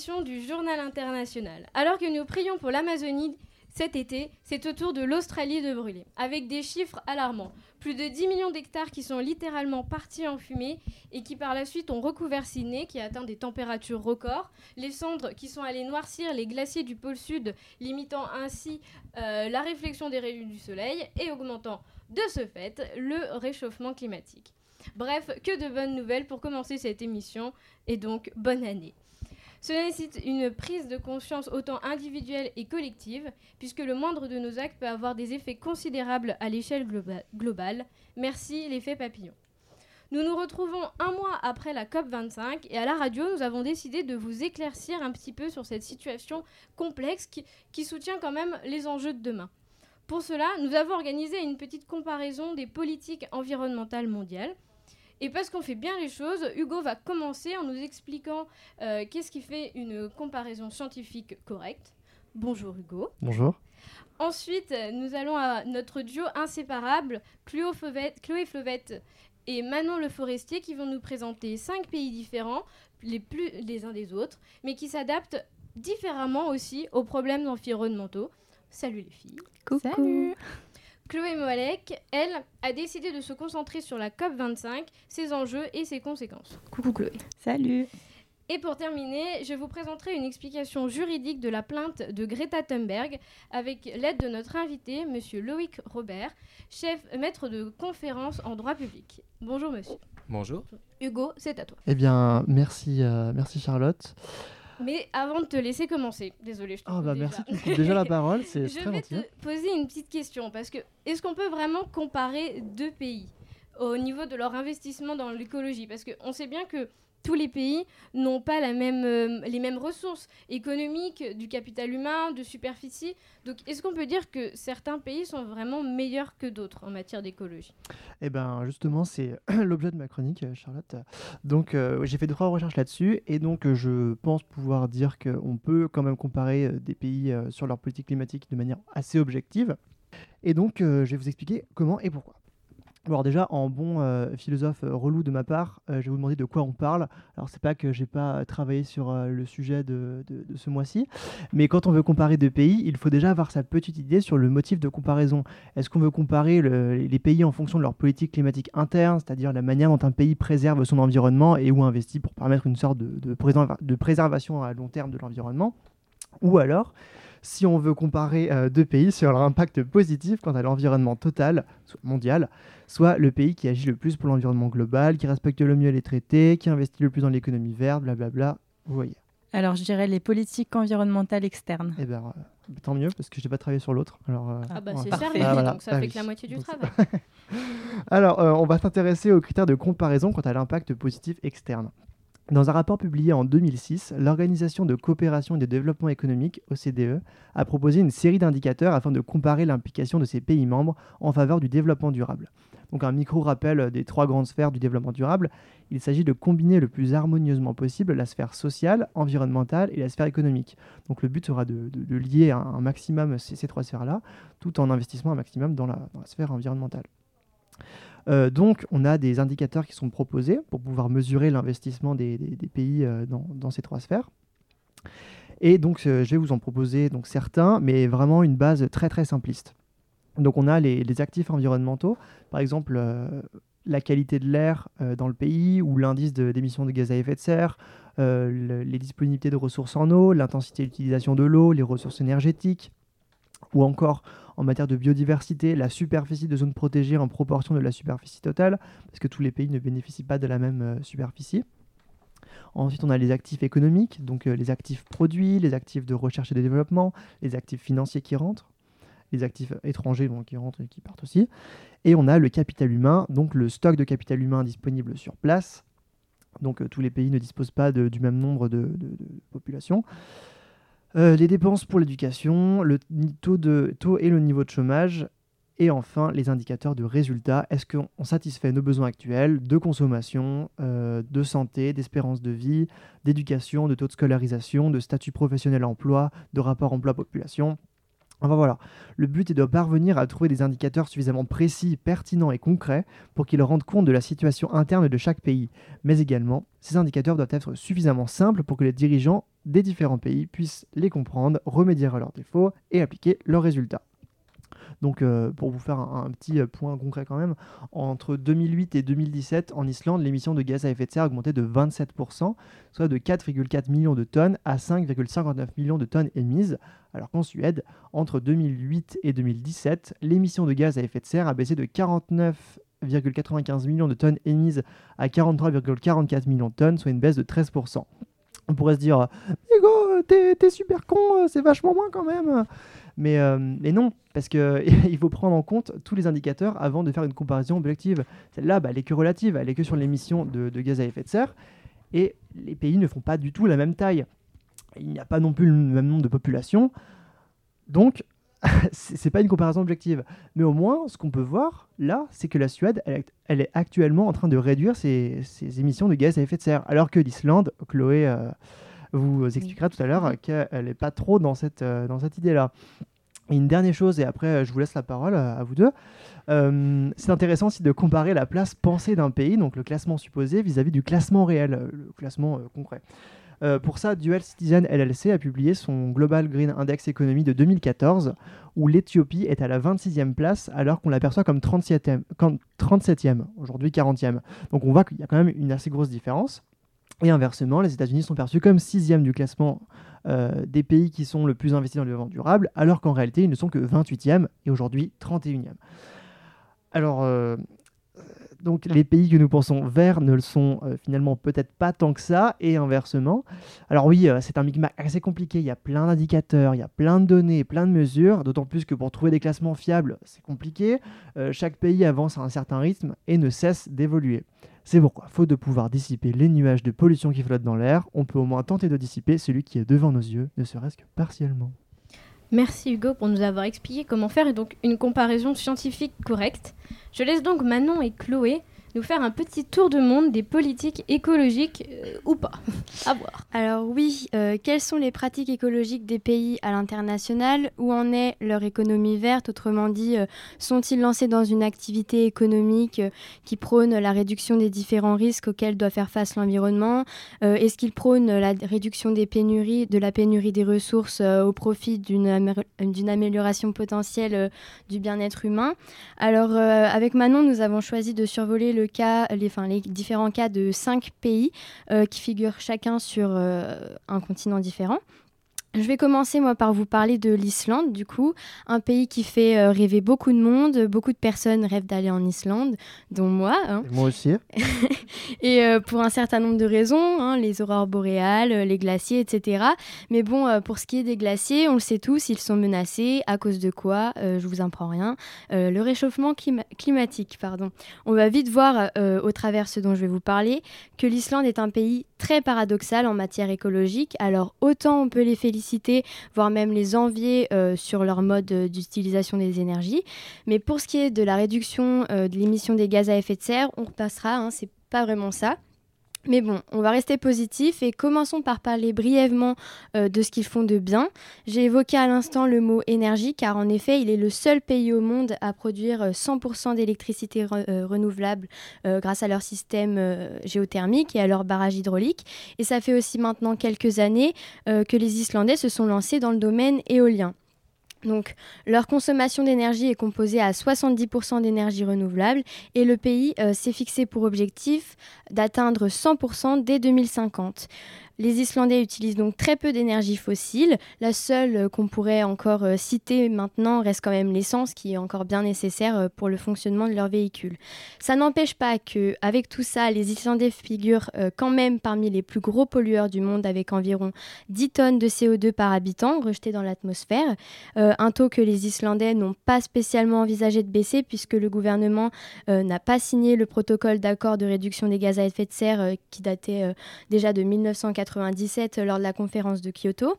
du Journal International. Alors que nous prions pour l'Amazonie cet été, c'est au tour de l'Australie de brûler, avec des chiffres alarmants. Plus de 10 millions d'hectares qui sont littéralement partis en fumée et qui par la suite ont recouvert Sydney, qui a atteint des températures records. Les cendres qui sont allées noircir les glaciers du pôle sud, limitant ainsi euh, la réflexion des rayons du soleil et augmentant de ce fait le réchauffement climatique. Bref, que de bonnes nouvelles pour commencer cette émission et donc bonne année. Cela nécessite une prise de conscience autant individuelle et collective, puisque le moindre de nos actes peut avoir des effets considérables à l'échelle globale. Merci l'effet papillon. Nous nous retrouvons un mois après la COP25 et à la radio, nous avons décidé de vous éclaircir un petit peu sur cette situation complexe qui, qui soutient quand même les enjeux de demain. Pour cela, nous avons organisé une petite comparaison des politiques environnementales mondiales. Et parce qu'on fait bien les choses, Hugo va commencer en nous expliquant euh, qu'est-ce qui fait une comparaison scientifique correcte. Bonjour Hugo. Bonjour. Ensuite, nous allons à notre duo inséparable, Chloé Flovette et Manon Le Forestier, qui vont nous présenter cinq pays différents, les plus les uns des autres, mais qui s'adaptent différemment aussi aux problèmes environnementaux. Salut les filles. Coucou. Salut. Chloé Moalek, elle, a décidé de se concentrer sur la COP25, ses enjeux et ses conséquences. Coucou Chloé. Salut. Et pour terminer, je vous présenterai une explication juridique de la plainte de Greta Thunberg avec l'aide de notre invité, monsieur Loïc Robert, chef maître de conférence en droit public. Bonjour monsieur. Bonjour. Hugo, c'est à toi. Eh bien, merci, euh, merci Charlotte. Mais avant de te laisser commencer, désolé, je te oh bah Merci, tu déjà la parole, c'est très Je vais te poser une petite question, parce que est-ce qu'on peut vraiment comparer deux pays au niveau de leur investissement dans l'écologie? Parce qu'on sait bien que tous les pays n'ont pas euh, les mêmes ressources économiques, du capital humain, de superficie. Donc, est-ce qu'on peut dire que certains pays sont vraiment meilleurs que d'autres en matière d'écologie? Eh bien, justement, c'est l'objet de ma chronique, euh, Charlotte. Donc, euh, j'ai fait trois recherches là-dessus, et donc je pense pouvoir dire qu'on peut quand même comparer des pays sur leur politique climatique de manière assez objective. Et donc, je vais vous expliquer comment et pourquoi. Alors déjà, en bon euh, philosophe euh, relou de ma part, euh, je vais vous demander de quoi on parle. Alors c'est pas que j'ai pas travaillé sur le sujet de, ce mois-ci, mais quand on veut comparer deux pays, il faut déjà avoir sa petite idée sur le motif de comparaison. Est-ce qu'on veut comparer les pays en fonction de leur politique climatique interne, c'est-à-dire la manière dont un pays préserve son environnement et où investit pour permettre une sorte de, de préservation à long terme de l'environnement? Ou alors si on veut comparer deux pays sur leur impact positif quant à l'environnement total, mondial, soit le pays qui agit le plus pour l'environnement global, qui respecte le mieux les traités, qui investit le plus dans l'économie verte, blablabla. Vous voyez. Alors, je dirais les politiques environnementales externes. Eh bien, euh, tant mieux, parce que je n'ai pas travaillé sur l'autre. Alors, euh, ah bah c'est servi, ah, donc ça fait que la moitié du travail. Alors, euh, on va s'intéresser aux critères de comparaison quant à l'impact positif externe. Dans un rapport publié en 2006, l'Organisation de coopération et de développement économique, OCDE, a proposé une série d'indicateurs afin de comparer l'implication de ses pays membres en faveur du développement durable. Donc un micro-rappel des trois grandes sphères du développement durable, il s'agit de combiner le plus harmonieusement possible la sphère sociale, environnementale et la sphère économique. Donc le but sera de, lier un, maximum ces, trois sphères-là, tout en investissant un maximum dans la sphère environnementale. Euh, donc, on a des indicateurs qui sont proposés pour pouvoir mesurer l'investissement des, pays euh, dans, ces trois sphères. Et donc, euh, je vais vous en proposer donc, certains, mais vraiment une base très très simpliste. Donc, on a les, actifs environnementaux, par exemple la qualité de l'air dans le pays ou l'indice d'émissions de, gaz à effet de serre, les disponibilités de ressources en eau, l'intensité d'utilisation de l'eau, les ressources énergétiques, ou encore en matière de biodiversité, la superficie de zones protégées en proportion de la superficie totale, parce que tous les pays ne bénéficient pas de la même euh, superficie. Ensuite, on a les actifs économiques, donc euh, les actifs produits, les actifs de recherche et de développement, les actifs financiers qui rentrent, les actifs étrangers qui rentrent et qui partent aussi. Et on a le capital humain, donc le stock de capital humain disponible sur place. Donc euh, tous les pays ne disposent pas du même nombre de populations. Euh, les dépenses pour l'éducation, le taux, de, taux et le niveau de chômage, et enfin les indicateurs de résultats. Est-ce qu'on satisfait nos besoins actuels de consommation, euh, de santé, d'espérance de vie, d'éducation, de taux de scolarisation, de statut professionnel emploi, de rapport emploi-population? Enfin voilà, le but est de parvenir à trouver des indicateurs suffisamment précis, pertinents et concrets pour qu'ils rendent compte de la situation interne de chaque pays. Mais également, ces indicateurs doivent être suffisamment simples pour que les dirigeants des différents pays puissent les comprendre, remédier à leurs défauts et appliquer leurs résultats. Donc, euh, pour vous faire un, un petit euh, point concret quand même, entre 2008 et 2017, en Islande, l'émission de gaz à effet de serre a augmenté de 27%, soit de 4,4 millions de tonnes à 5,59 millions de tonnes émises, alors qu'en Suède, entre 2008 et 2017, l'émission de gaz à effet de serre a baissé de 49,95 millions de tonnes émises à 43,44 millions de tonnes, soit une baisse de 13%. On pourrait se dire, Hugo, t'es super con, euh, c'est vachement moins quand même. Mais, euh, mais non, parce qu'il faut prendre en compte tous les indicateurs avant de faire une comparaison objective. Celle-là, bah, elle est que relative, elle est que sur l'émission de, de gaz à effet de serre. Et les pays ne font pas du tout la même taille. Il n'y a pas non plus le même nombre de populations. Donc, c'est pas une comparaison objective. Mais au moins, ce qu'on peut voir là, c'est que la Suède, elle, est- elle est actuellement en train de réduire ses, ses émissions de gaz à effet de serre. Alors que l'Islande, Chloé euh, vous expliquera tout à l'heure qu'elle n'est pas trop dans cette, euh, dans cette idée-là. Et une dernière chose, et après euh, je vous laisse la parole euh, à vous deux. Euh, c'est intéressant aussi de comparer la place pensée d'un pays, donc le classement supposé, vis-à-vis du classement réel, euh, le classement euh, concret. Euh, pour ça, Dual Citizen LLC a publié son Global Green Index Economy de 2014, où l'Éthiopie est à la 26e place, alors qu'on l'aperçoit comme 37e, comme 37e aujourd'hui 40e. Donc on voit qu'il y a quand même une assez grosse différence. Et inversement, les États-Unis sont perçus comme 6e du classement euh, des pays qui sont le plus investis dans le développement durable, alors qu'en réalité, ils ne sont que 28e et aujourd'hui 31e. Alors, euh, donc les pays que nous pensons verts ne le sont euh, finalement peut-être pas tant que ça, et inversement. Alors oui, euh, c'est un micmac assez compliqué, il y a plein d'indicateurs, il y a plein de données, plein de mesures, d'autant plus que pour trouver des classements fiables, c'est compliqué. Euh, chaque pays avance à un certain rythme et ne cesse d'évoluer. C'est pourquoi, faute de pouvoir dissiper les nuages de pollution qui flottent dans l'air, on peut au moins tenter de dissiper celui qui est devant nos yeux, ne serait-ce que partiellement. Merci Hugo pour nous avoir expliqué comment faire une comparaison scientifique correcte. Je laisse donc Manon et Chloé nous faire un petit tour de monde des politiques écologiques euh, ou pas. à voir. Alors oui, euh, quelles sont les pratiques écologiques des pays à l'international? Où en est leur économie verte? Autrement dit, euh, sont-ils lancés dans une activité économique qui prône la réduction des différents risques auxquels doit faire face l'environnement? Est-ce qu'ils prônent la réduction des pénuries, de la pénurie des ressources au profit d'une amé- d'une amélioration potentielle du bien-être humain? Alors avec Manon, nous avons choisi de survoler le cas, les, différents cas de cinq pays euh, qui figurent chacun sur euh, un continent différent. Je vais commencer moi par vous parler de l'Islande, du coup, un pays qui fait euh, rêver beaucoup de monde. Beaucoup de personnes rêvent d'aller en Islande, dont moi. hein. Moi aussi. Et euh, pour un certain nombre de raisons, hein, les aurores boréales, euh, les glaciers, etc. Mais bon, euh, pour ce qui est des glaciers, on le sait tous, ils sont menacés. À cause de quoi Euh, Je vous apprends rien. Euh, le réchauffement clima- climatique, pardon. On va vite voir, au travers ce dont je vais vous parler, que l'Islande est un pays très paradoxal en matière écologique. Alors autant on peut les féliciter, voire même les envier euh, sur leur mode euh, d'utilisation des énergies. Mais pour ce qui est de la réduction euh, de l'émission des gaz à effet de serre, on repassera, hein, c'est pas vraiment ça. Mais bon, on va rester positif et commençons par parler brièvement euh, de ce qu'ils font de bien. J'ai évoqué à l'instant le mot énergie car en effet, il est le seul pays au monde à produire euh, 100% d'électricité re- euh, renouvelable euh, grâce à leur système euh, géothermique et à leur barrage hydraulique. Et ça fait aussi maintenant quelques années euh, que les Islandais se sont lancés dans le domaine éolien. Donc, leur consommation d'énergie est composée à 70% d'énergie renouvelable et le pays euh, s'est fixé pour objectif d'atteindre 100% dès 2050. Les Islandais utilisent donc très peu d'énergie fossile. La seule euh, qu'on pourrait encore euh, citer maintenant reste quand même l'essence qui est encore bien nécessaire euh, pour le fonctionnement de leur véhicule. Ça n'empêche pas que, avec tout ça, les Islandais figurent quand même parmi les plus gros pollueurs du monde avec environ 10 tonnes de CO2 par habitant rejetées dans l'atmosphère. Un taux que les Islandais n'ont pas spécialement envisagé de baisser puisque le gouvernement n'a pas signé le protocole d'accord de réduction des gaz à effet de serre qui datait déjà de 1997 euh, lors de la conférence de Kyoto.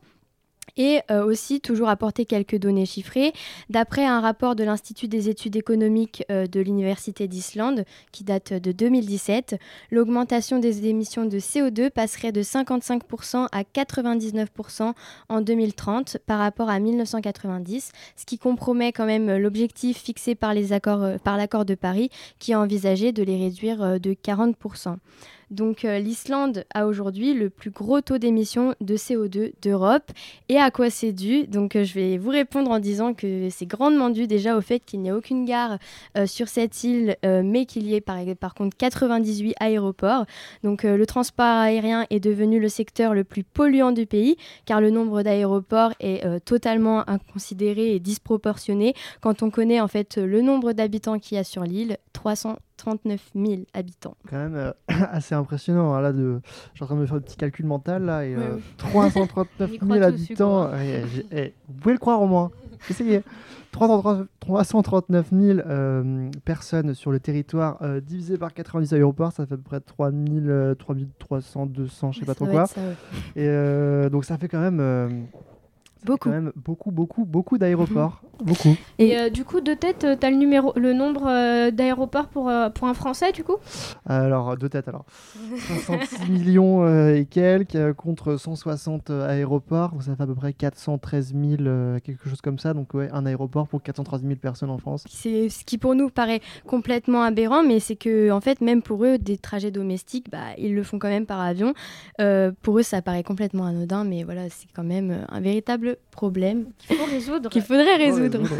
Et euh, aussi, toujours apporter quelques données chiffrées. D'après un rapport de l'Institut des études économiques euh, de l'Université d'Islande, qui date de 2017, l'augmentation des émissions de CO2 passerait de 55% à 99% en 2030 par rapport à 1990, ce qui compromet quand même l'objectif fixé par l'accord de Paris, qui a envisagé de les réduire de 40%. Donc euh, l'Islande a aujourd'hui le plus gros taux d'émission de CO2 d'Europe. Et à quoi c'est dû? Donc euh, je vais vous répondre en disant que c'est grandement dû déjà au fait qu'il n'y a aucune gare euh, sur cette île, mais qu'il y ait par, par, contre 98 aéroports. Donc le transport aérien est devenu le secteur le plus polluant du pays, car le nombre d'aéroports est totalement inconsidéré et disproportionné quand on connaît en fait le nombre d'habitants qu'il y a sur l'île, 300 39 000 habitants. assez impressionnant. Hein, là, de... Je suis en train de me faire un petit calcul mental. Là, et, 339 000 habitants. Eh, vous pouvez le croire au moins. Essayez. 339 000 euh, personnes sur le territoire euh, divisé par 90 aéroports, ça fait à peu près 3 300, 200, je sais pas trop quoi. Et donc ça fait quand même Beaucoup. Quand même beaucoup, beaucoup, beaucoup d'aéroports. beaucoup. Et euh, du coup, de tête, euh, tu as le, numéro, le nombre euh, d'aéroports pour, pour un Français, du coup? Alors, de tête, alors. 66 millions et quelques contre 160 aéroports. Ça fait à peu près 413 000, quelque chose comme ça. Donc, ouais, un aéroport pour 413 000 personnes en France. C'est ce qui, pour nous, paraît complètement aberrant, mais c'est que, en fait, même pour eux, des trajets domestiques, bah, ils le font quand même par avion. pour eux, ça paraît complètement anodin, mais voilà, c'est quand même un véritable problème qu'il faut résoudre. qu'il faudrait résoudre.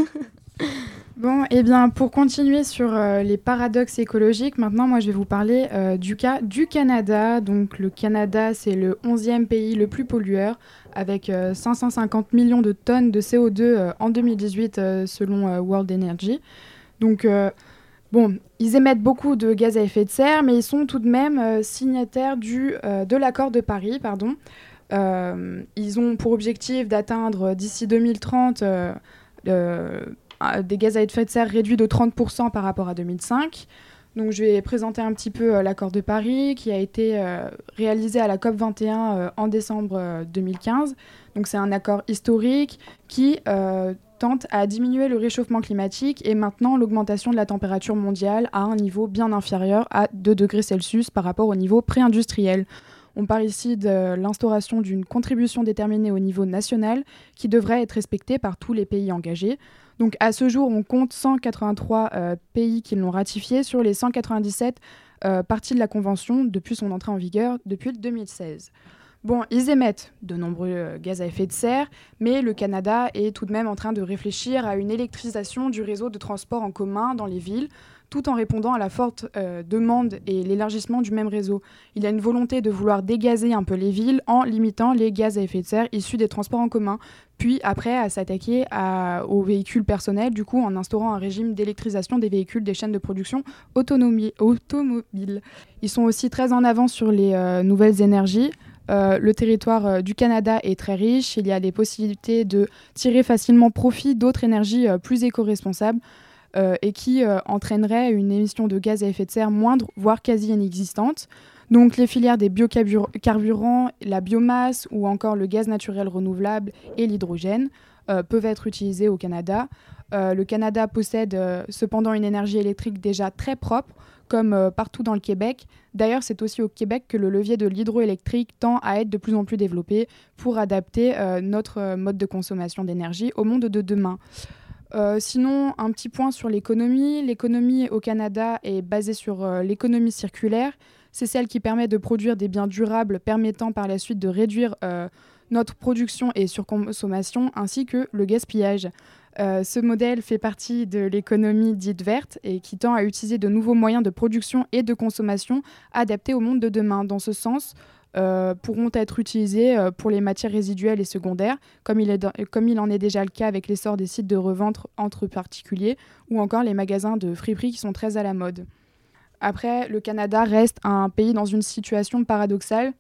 Bon, et eh bien pour continuer sur euh, les paradoxes écologiques, maintenant moi je vais vous parler euh, du cas du Canada. Donc le Canada c'est le 11e pays le plus pollueur avec 550 euh, millions de tonnes de CO2 en 2018 selon World Energy. Donc bon, ils émettent beaucoup de gaz à effet de serre mais ils sont tout de même signataires du, de l'accord de Paris. Pardon. Euh, ils ont pour objectif d'atteindre d'ici 2030 euh, des gaz à effet de serre réduits de 30% par rapport à 2005. Donc je vais présenter un petit peu euh, l'accord de Paris qui a été réalisé à la COP 21 en décembre 2015. Donc c'est un accord historique qui tente à diminuer le réchauffement climatique et maintenant l'augmentation de la température mondiale à un niveau bien inférieur à 2 degrés Celsius par rapport au niveau pré-industriel. On parle ici de l'instauration d'une contribution déterminée au niveau national qui devrait être respectée par tous les pays engagés. Donc à ce jour, on compte 183 euh, pays qui l'ont ratifié sur les 197 euh, parties de la Convention depuis son entrée en vigueur depuis 2016. Bon, ils émettent de nombreux euh, gaz à effet de serre, mais le Canada est tout de même en train de réfléchir à une électrisation du réseau de transport en commun dans les villes tout en répondant à la forte euh, demande et l'élargissement du même réseau. Il y a une volonté de vouloir dégazer un peu les villes en limitant les gaz à effet de serre issus des transports en commun, puis après à s'attaquer aux véhicules personnels, du coup en instaurant un régime d'électrisation des véhicules des chaînes de production automobiles. Ils sont aussi très en avance sur les euh, nouvelles énergies. Euh, le territoire du Canada est très riche, il y a des possibilités de tirer facilement profit d'autres énergies plus éco-responsables. Euh, et qui euh, entraînerait une émission de gaz à effet de serre moindre, voire quasi inexistante. Donc les filières des biocarburants, la biomasse ou encore le gaz naturel renouvelable et l'hydrogène euh, peuvent être utilisés au Canada. le Canada possède cependant une énergie électrique déjà très propre, comme partout dans le Québec. D'ailleurs, c'est aussi au Québec que le levier de l'hydroélectrique tend à être de plus en plus développé pour adapter notre mode de consommation d'énergie au monde de demain. Euh, sinon, un petit point sur l'économie. L'économie au Canada est basée sur euh, l'économie circulaire. C'est celle qui permet de produire des biens durables permettant par la suite de réduire euh, notre production et surconsommation ainsi que le gaspillage. ce modèle fait partie de l'économie dite verte et qui tend à utiliser de nouveaux moyens de production et de consommation adaptés au monde de demain. Dans ce sens, euh, pourront être utilisés euh, pour les matières résiduelles et secondaires, comme il, en est déjà le cas avec l'essor des sites de revente entre particuliers ou encore les magasins de friperie qui sont très à la mode. Après, le Canada reste un pays dans une situation paradoxale,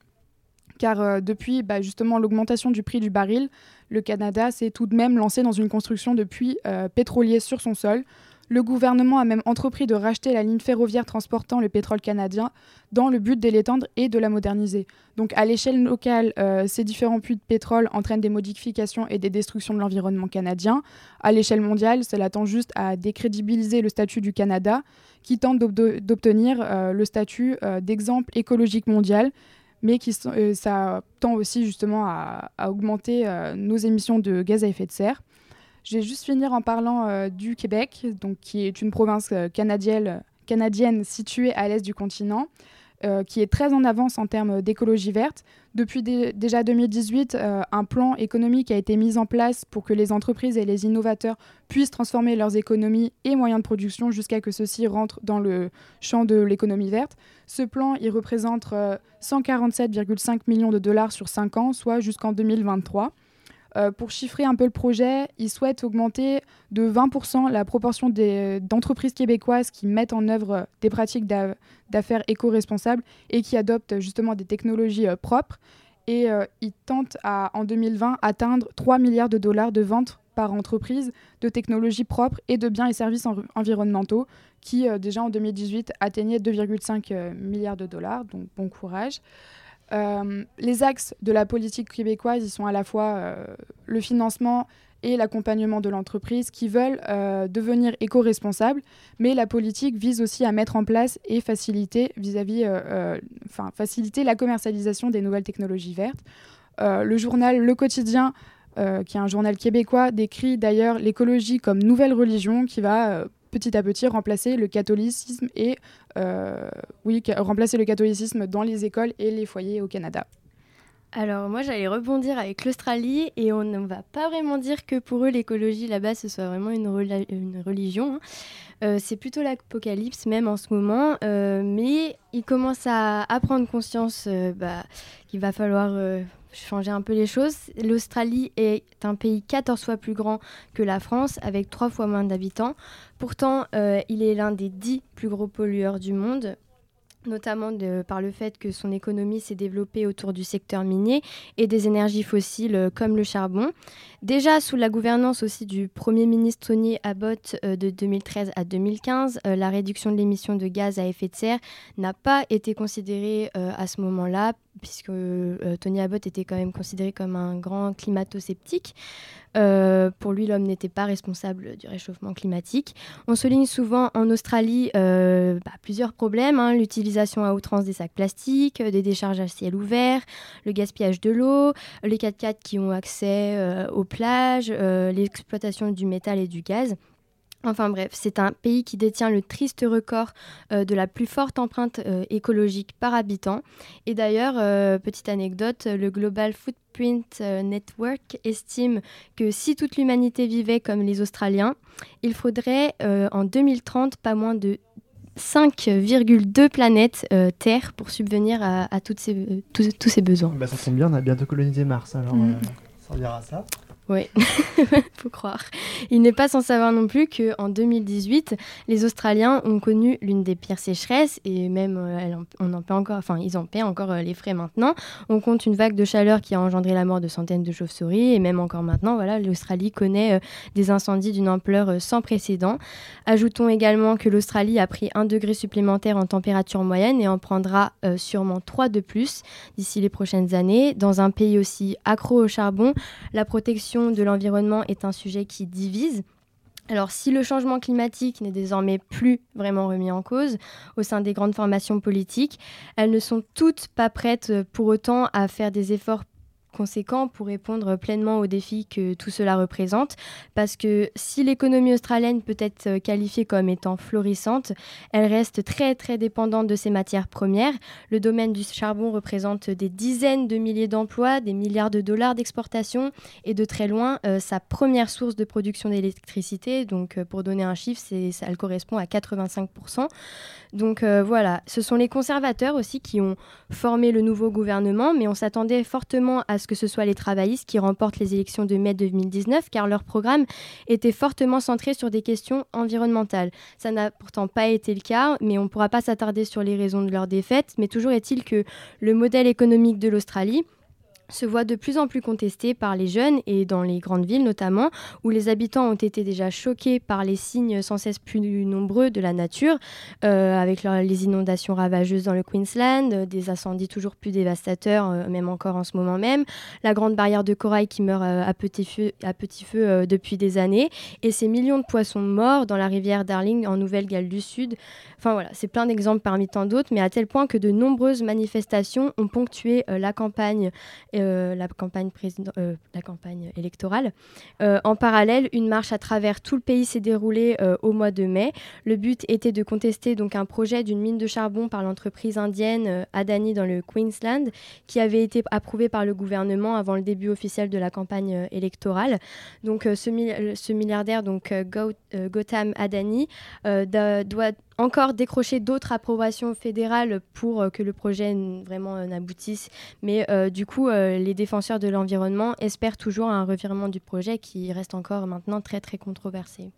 car euh, depuis bah, justement l'augmentation du prix du baril, le Canada s'est tout de même lancé dans une construction de puits pétroliers sur son sol, le gouvernement a même entrepris de racheter la ligne ferroviaire transportant le pétrole canadien dans le but de l'étendre et de la moderniser. Donc à l'échelle locale, euh, ces différents puits de pétrole entraînent des modifications et des destructions de l'environnement canadien. À l'échelle mondiale, cela tend juste à décrédibiliser le statut du Canada, qui tente d'obtenir euh, le statut euh, d'exemple écologique mondial, mais qui, tend aussi justement à augmenter nos émissions de gaz à effet de serre. Je vais juste finir en parlant euh, du Québec, donc, qui est une province euh, canadienne, située à l'est du continent. euh, qui est très en avance en termes d'écologie verte. Depuis déjà 2018, euh, un plan économique a été mis en place pour que les entreprises et les innovateurs puissent transformer leurs économies et moyens de production jusqu'à que ceux-ci rentrent dans le champ de l'économie verte. Ce plan, il représente 147,5 millions de dollars sur 5 ans, soit jusqu'en 2023. Euh, pour chiffrer un peu le projet, ils souhaitent augmenter de 20% la proportion d'entreprises québécoises qui mettent en œuvre des pratiques d'affaires éco-responsables et qui adoptent justement des technologies euh, propres. Et euh, ils tentent à, en 2020 atteindre 3 milliards de dollars de ventes par entreprise de technologies propres et de biens et services environnementaux qui déjà en 2018 atteignaient 2,5 milliards de dollars. Donc bon courage. Euh, les axes de la politique québécoise, ils sont à la fois euh, le financement et l'accompagnement de l'entreprise qui veulent euh, devenir éco-responsables, mais la politique vise aussi à mettre en place et faciliter faciliter la commercialisation des nouvelles technologies vertes. le journal Le Quotidien, qui est un journal québécois, décrit d'ailleurs l'écologie comme nouvelle religion qui va petit à petit remplacer le catholicisme et euh, oui, remplacer le catholicisme dans les écoles et les foyers au Canada. Alors moi j'allais rebondir avec l'Australie et on ne va pas vraiment dire que pour eux l'écologie là-bas ce soit vraiment une, une religion. Hein. Euh, c'est plutôt l'apocalypse même en ce moment, euh, mais ils commencent à, prendre conscience bah, qu'il va falloir changer un peu les choses. L'Australie est un pays 14 fois plus grand que la France, avec 3 fois moins d'habitants. Pourtant, euh, il est l'un des 10 plus gros pollueurs du monde notamment par le fait que son économie s'est développée autour du secteur minier et des énergies fossiles euh, comme le charbon. Déjà sous la gouvernance aussi du Premier ministre Tony Abbott euh, de 2013 à 2015, la réduction de l'émission de gaz à effet de serre n'a pas été considérée à ce moment-là puisque euh, Tony Abbott était quand même considéré comme un grand climato-sceptique. Euh, pour lui, l'homme n'était pas responsable du réchauffement climatique. On souligne souvent en Australie euh, bah, plusieurs problèmes, hein. l'utilisation à outrance des sacs plastiques, des décharges à ciel ouvert, le gaspillage de l'eau, les 4x4 qui ont accès aux plages, l'exploitation du métal et du gaz. Enfin bref, c'est un pays qui détient le triste record euh, de la plus forte empreinte euh, écologique par habitant. Et d'ailleurs, euh, petite anecdote, le Global Footprint Network estime que si toute l'humanité vivait comme les Australiens, il faudrait en 2030 pas moins de 5,2 planètes Terre pour subvenir à, toutes ces, tous, ces besoins. Bah, ça tombe bien, on a bientôt colonisé Mars, alors mm. ça à ça. Oui, faut croire. Il n'est pas sans savoir non plus qu'en 2018, les Australiens ont connu l'une des pires sécheresses et même euh, on en paie encore, enfin ils en paient encore euh, les frais maintenant. On compte une vague de chaleur qui a engendré la mort de centaines de chauves-souris et même encore maintenant, voilà, l'Australie connaît euh, des incendies d'une ampleur sans précédent. Ajoutons également que l'Australie a pris un degré supplémentaire en température moyenne et en prendra sûrement trois de plus d'ici les prochaines années. Dans un pays aussi accro au charbon, la protection de l'environnement est un sujet qui divise. Alors si le changement climatique n'est désormais plus vraiment remis en cause au sein des grandes formations politiques, elles ne sont toutes pas prêtes pour autant à faire des efforts conséquent pour répondre pleinement aux défis que tout cela représente. Parce que si l'économie australienne peut être euh, qualifiée comme étant florissante, elle reste très très dépendante de ses matières premières. Le domaine du charbon représente des dizaines de milliers d'emplois, des milliards de dollars d'exportation et de très loin euh, sa première source de production d'électricité. Donc euh, pour donner un chiffre, ça elle correspond à 85%. Donc voilà, ce sont les conservateurs aussi qui ont formé le nouveau gouvernement, mais on s'attendait fortement à que ce soit les travaillistes qui remportent les élections de mai 2019, car leur programme était fortement centré sur des questions environnementales. Ça n'a pourtant pas été le cas, mais on ne pourra pas s'attarder sur les raisons de leur défaite. Mais toujours est-il que le modèle économique de l'Australie, se voit de plus en plus contesté par les jeunes et dans les grandes villes notamment, où les habitants ont été déjà choqués par les signes sans cesse plus nombreux de la nature, euh, avec les inondations ravageuses dans le Queensland, euh, des incendies toujours plus dévastateurs, euh, même encore en ce moment même, la grande barrière de corail qui meurt à petit feu depuis des années, et ces millions de poissons morts dans la rivière Darling en Nouvelle-Galles du Sud. Enfin voilà, c'est plein d'exemples parmi tant d'autres, mais à tel point que de nombreuses manifestations ont ponctué la campagne la, campagne la campagne électorale. en parallèle, une marche à travers tout le pays s'est déroulée au mois de mai. Le but était de contester donc un projet d'une mine de charbon par l'entreprise indienne Adani dans le Queensland, qui avait été approuvé par le gouvernement avant le début officiel de la campagne électorale. Donc ce, ce, milliardaire, donc Gautam Adani, doit encore décrocher d'autres approbations fédérales pour euh, que le projet vraiment euh, n'aboutisse. Mais euh, du coup, les défenseurs de l'environnement espèrent toujours un revirement du projet qui reste encore maintenant très très controversé.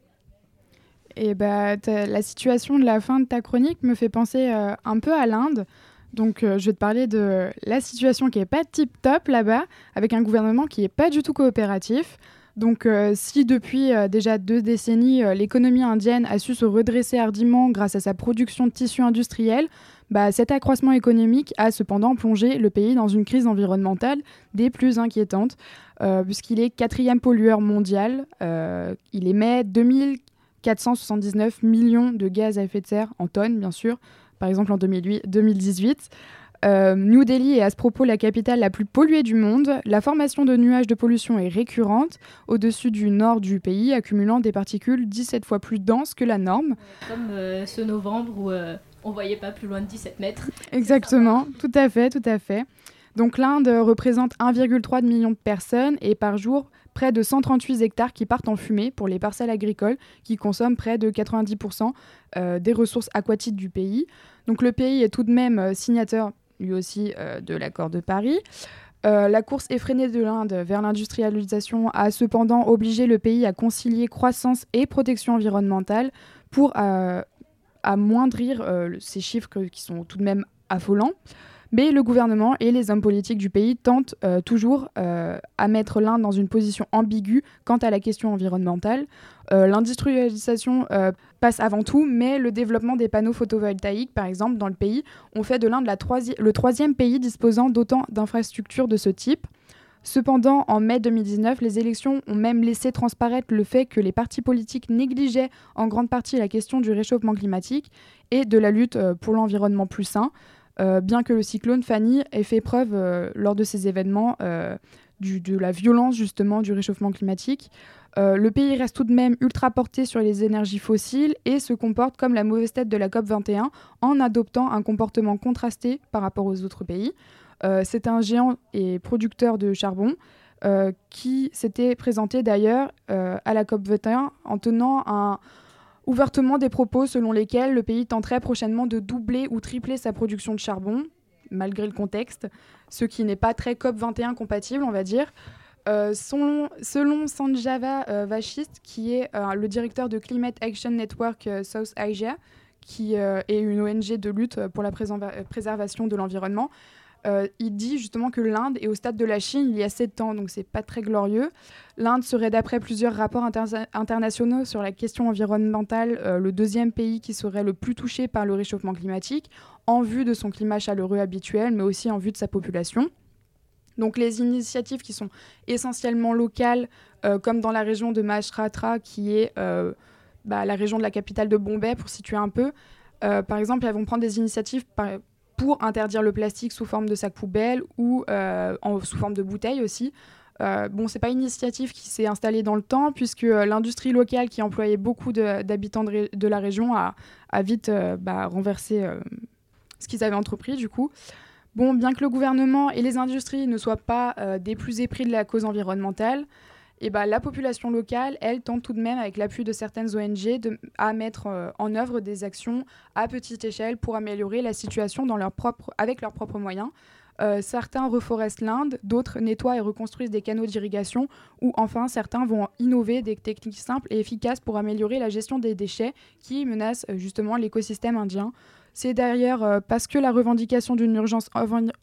Et bah, la situation de la fin de ta chronique me fait penser un peu à l'Inde. Donc, je vais te parler de la situation qui n'est pas tip top là-bas, avec un gouvernement qui n'est pas du tout coopératif. Donc euh, si depuis euh, déjà deux décennies, euh, l'économie indienne a su se redresser hardiment grâce à sa production de tissus industriels, bah, cet accroissement économique a cependant plongé le pays dans une crise environnementale des plus inquiétantes, puisqu'il est quatrième pollueur mondial. il émet 2479 millions de gaz à effet de serre en tonnes, bien sûr, par exemple en 2018. Euh, New Delhi est à ce propos la capitale la plus polluée du monde. La formation de nuages de pollution est récurrente au-dessus du nord du pays, accumulant des particules 17 fois plus denses que la norme. Comme euh, ce novembre où euh, on voyait pas plus loin de 17 mètres. Exactement, tout à fait, tout à fait. Donc l'Inde représente 1,3 million de personnes et par jour, près de 138 hectares qui partent en fumée pour les parcelles agricoles qui consomment près de 90% des ressources aquatiques du pays. Donc le pays est tout de même signateur lui aussi euh, de l'accord de Paris. Euh, la course effrénée de l'Inde vers l'industrialisation a cependant obligé le pays à concilier croissance et protection environnementale pour euh, amoindrir ces chiffres qui sont tout de même affolants. Mais le gouvernement et les hommes politiques du pays tentent toujours à mettre l'Inde dans une position ambiguë quant à la question environnementale. Euh, l'industrialisation euh, passe avant tout, mais le développement des panneaux photovoltaïques, par exemple, dans le pays, ont fait de l'Inde le troisième pays disposant d'autant d'infrastructures de ce type. Cependant, en mai 2019, les élections ont même laissé transparaître le fait que les partis politiques négligeaient en grande partie la question du réchauffement climatique et de la lutte euh, pour l'environnement plus sain, bien que le cyclone Fanny ait fait preuve lors de ces événements de la violence justement du réchauffement climatique. Euh, le pays reste tout de même ultra porté sur les énergies fossiles et se comporte comme la mauvaise tête de la COP21 en adoptant un comportement contrasté par rapport aux autres pays. Euh, c'est un géant et producteur de charbon euh, qui s'était présenté d'ailleurs à la COP21 en tenant ouvertement des propos selon lesquels le pays tenterait prochainement de doubler ou tripler sa production de charbon, malgré le contexte, ce qui n'est pas très COP21 compatible, on va dire. Euh, selon, Sanjava euh, Vachist, qui est euh, le directeur de Climate Action Network South Asia, qui est une ONG de lutte pour la préservation de l'environnement, il dit justement que l'Inde est au stade de la Chine il y a 7 ans, donc c'est pas très glorieux. L'Inde serait, d'après plusieurs rapports internationaux sur la question environnementale, le deuxième pays qui serait le plus touché par le réchauffement climatique, en vue de son climat chaleureux habituel, mais aussi en vue de sa population. Donc les initiatives qui sont essentiellement locales, euh, comme dans la région de Maharashtra, qui est euh, bah, la région de la capitale de Bombay, pour situer un peu, euh, par exemple, elles vont prendre des initiatives pour interdire le plastique sous forme de sac poubelle ou en, sous forme de bouteille aussi. bon, c'est pas une initiative qui s'est installée dans le temps, puisque l'industrie locale qui employait beaucoup d'habitants de, la région a, vite bah, renversé ce qu'ils avaient entrepris, du coup. Bon, bien que le gouvernement et les industries ne soient pas euh, des plus épris de la cause environnementale, et eh ben, la population locale, elle, tente tout de même, avec l'appui de certaines ONG, de, à mettre euh, en œuvre des actions à petite échelle pour améliorer la situation dans leur propre, avec leurs propres moyens. Euh, certains reforestent l'Inde, d'autres nettoient et reconstruisent des canaux d'irrigation, ou enfin certains vont innover des techniques simples et efficaces pour améliorer la gestion des déchets qui menacent justement l'écosystème indien. C'est d'ailleurs euh, parce que la revendication d'une urgence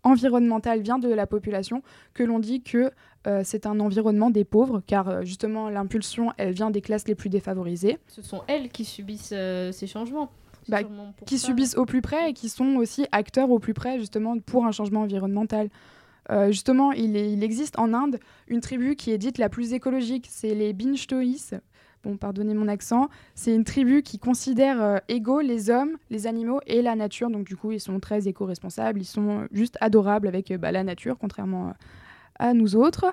environnementale vient de la population que l'on dit que euh, c'est un environnement des pauvres, car euh, justement l'impulsion, elle vient des classes les plus défavorisées. Ce sont elles qui subissent ces changements. Bah, qui subissent au plus près et qui sont aussi acteurs au plus près justement pour un changement environnemental. justement, il, il, existe en Inde une tribu qui est dite la plus écologique, c'est les Binchtois bon, pardonnez mon accent, c'est une tribu qui considère euh, égaux les hommes, les animaux et la nature. Donc du coup, ils sont très éco-responsables, ils sont juste adorables avec euh, bah, la nature, contrairement à nous autres.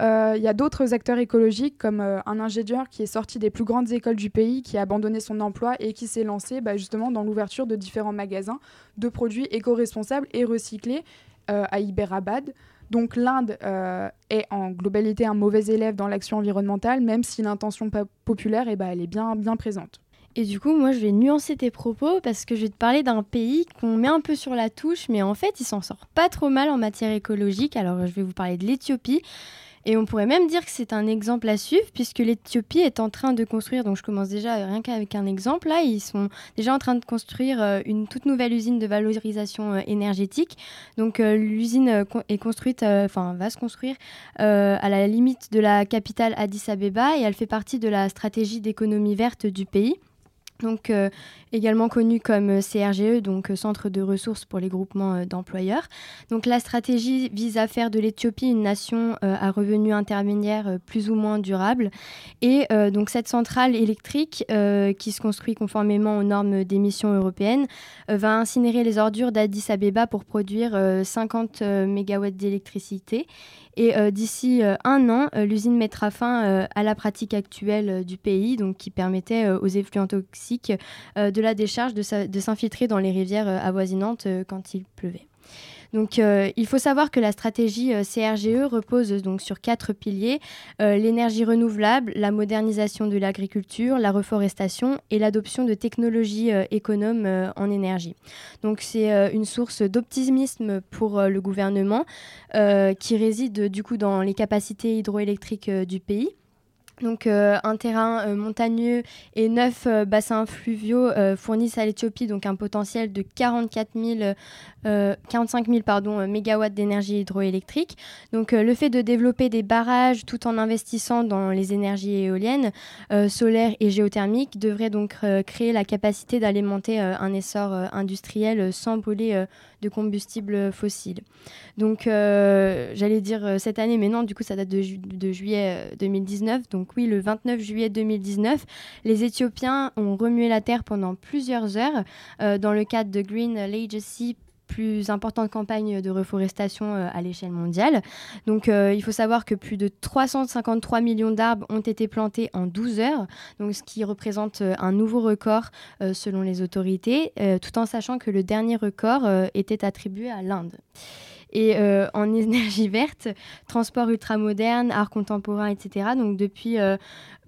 Euh, il y a d'autres acteurs écologiques comme euh, un ingénieur qui est sorti des plus grandes écoles du pays, qui a abandonné son emploi et qui s'est lancé bah, justement dans l'ouverture de différents magasins de produits éco-responsables et recyclés à Hyderabad. Donc l'Inde est en globalité un mauvais élève dans l'action environnementale, même si l'intention populaire eh elle est bien présente. Et du coup, moi, je vais nuancer tes propos parce que je vais te parler d'un pays qu'on met un peu sur la touche, mais en fait, il s'en sort pas trop mal en matière écologique. Alors, je vais vous parler de l'Éthiopie. Et on pourrait même dire que c'est un exemple à suivre puisque l'Éthiopie est en train de construire, donc je commence déjà rien qu'avec un exemple, là ils sont déjà en train de construire euh, une toute nouvelle usine de valorisation euh, énergétique. Donc euh, l'usine est construite, enfin va se construire à la limite de la capitale Addis Abeba et elle fait partie de la stratégie d'économie verte du pays donc euh, également connu comme euh, CRGE, euh, Centre de ressources pour les groupements d'employeurs. La stratégie vise à faire de l'Éthiopie une nation à revenus intermédiaires plus ou moins durable. Et donc cette centrale électrique, qui se construit conformément aux normes d'émissions européennes, va incinérer les ordures d'Addis Abeba pour produire 50 MW d'électricité. Et euh, d'ici euh, un an, euh, l'usine mettra fin à la pratique actuelle du pays, donc qui permettait aux effluents toxiques de la décharge de s'infiltrer dans les rivières avoisinantes quand il pleuvait. Donc, euh, il faut savoir que la stratégie euh, CRGE repose donc sur quatre piliers euh, l'énergie renouvelable, la modernisation de l'agriculture, la reforestation et l'adoption de technologies économes en énergie. Donc, c'est une source d'optimisme pour le gouvernement qui réside du coup dans les capacités hydroélectriques du pays. Donc euh, un terrain euh, montagneux et neuf euh, bassins fluviaux fournissent à l'Éthiopie donc un potentiel de 44 45 000 pardon, mégawatts d'énergie hydroélectrique. Donc le fait de développer des barrages tout en investissant dans les énergies éoliennes, solaires et géothermiques devrait donc créer la capacité d'alimenter un essor industriel sans brûler de combustibles fossiles. Donc, j'allais dire cette année, mais non, du coup, ça date de, juillet 2019. Euh, Donc, oui, le 29 juillet 2019, les Éthiopiens ont remué la terre pendant plusieurs heures dans le cadre de Green Legacy plus importante campagne de reforestation à l'échelle mondiale. Donc il faut savoir que plus de 353 millions d'arbres ont été plantés en 12 heures, ce qui représente un nouveau record selon les autorités, tout en sachant que le dernier record était attribué à l'Inde. Et euh, en énergie verte, transport ultramoderne, art contemporain, etc. Donc depuis euh,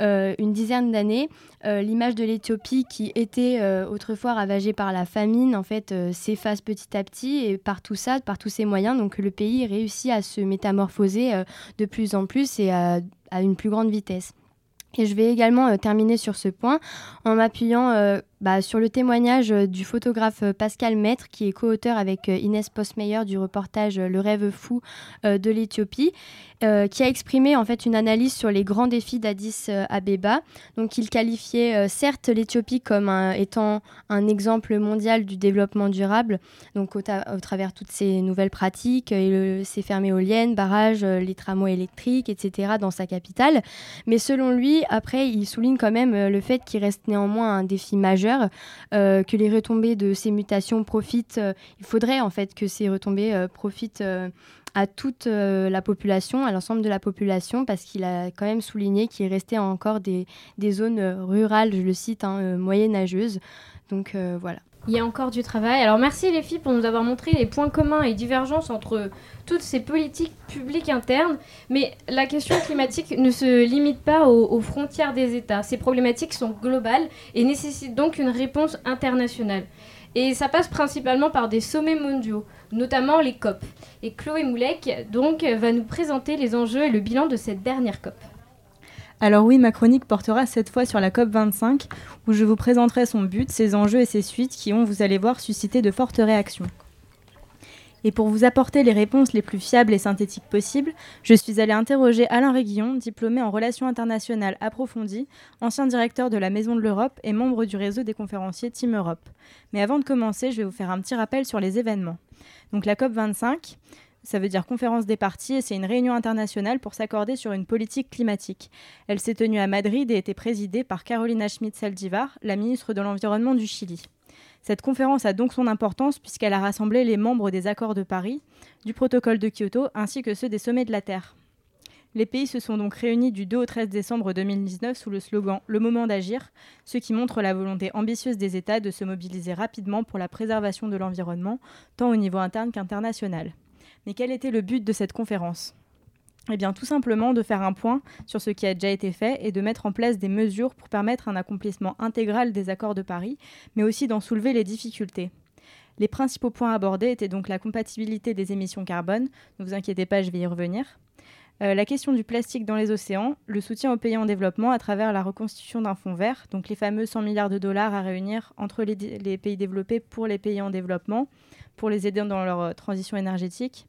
euh, une dizaine d'années, l'image de l'Éthiopie qui était autrefois ravagée par la famine, en fait, s'efface petit à petit et par tout ça, par tous ces moyens, donc le pays réussit à se métamorphoser de plus en plus et à une plus grande vitesse. Et je vais également terminer sur ce point en m'appuyant bah, sur le témoignage euh, du photographe Pascal Maître, qui est co-auteur avec Inès Postmeyer du reportage Le rêve fou de l'Éthiopie, qui a exprimé en fait une analyse sur les grands défis d'Addis Abeba. Donc il qualifiait certes l'Éthiopie comme étant un exemple mondial du développement durable, donc au, travers toutes ces nouvelles pratiques, et ces fermes éoliennes, barrages, les tramways électriques, etc. dans sa capitale. Mais selon lui, après, il souligne quand même euh, le fait qu'il reste néanmoins un défi majeur, euh, que les retombées de ces mutations profitent. Euh, il faudrait en fait que ces retombées profitent à toute la population, à l'ensemble de la population, parce qu'il a quand même souligné qu'il restait encore des, zones rurales, je le cite, hein, moyenâgeuses. Donc voilà. Il y a encore du travail. Alors merci les filles pour nous avoir montré les points communs et divergences entre toutes ces politiques publiques internes. Mais la question climatique ne se limite pas aux, frontières des États. Ces problématiques sont globales et nécessitent donc une réponse internationale. Et ça passe principalement par des sommets mondiaux, notamment les COP. Et Chloé Moulek donc va nous présenter les enjeux et le bilan de cette dernière COP. Alors oui, ma chronique portera cette fois sur la COP25, où je vous présenterai son but, ses enjeux et ses suites qui ont, vous allez voir, suscité de fortes réactions. Et pour vous apporter les réponses les plus fiables et synthétiques possibles, je suis allée interroger Alain Réguillon, diplômé en relations internationales approfondies, ancien directeur de la Maison de l'Europe et membre du réseau des conférenciers Team Europe. Mais avant de commencer, je vais vous faire un petit rappel sur les événements. Donc la COP25, ça veut dire conférence des partis et c'est une réunion internationale pour s'accorder sur une politique climatique. Elle s'est tenue à Madrid et était présidée par Carolina Schmidt-Saldivar, la ministre de l'Environnement du Chili. Cette conférence a donc son importance puisqu'elle a rassemblé les membres des accords de Paris, du protocole de Kyoto ainsi que ceux des sommets de la Terre. Les pays se sont donc réunis du 2 au 13 décembre 2019 sous le slogan Le moment d'agir, ce qui montre la volonté ambitieuse des États de se mobiliser rapidement pour la préservation de l'environnement, tant au niveau interne qu'international. Mais quel était le but de cette conférence? Eh bien, tout simplement de faire un point sur ce qui a déjà été fait et de mettre en place des mesures pour permettre un accomplissement intégral des accords de Paris, mais aussi d'en soulever les difficultés. Les principaux points abordés étaient donc la compatibilité des émissions carbone, ne vous inquiétez pas, je vais y revenir, euh, la question du plastique dans les océans, le soutien aux pays en développement à travers la reconstitution d'un fonds vert, donc les fameux 100 milliards de dollars à réunir entre les, les, pays développés pour les pays en développement, pour les aider dans leur euh, transition énergétique,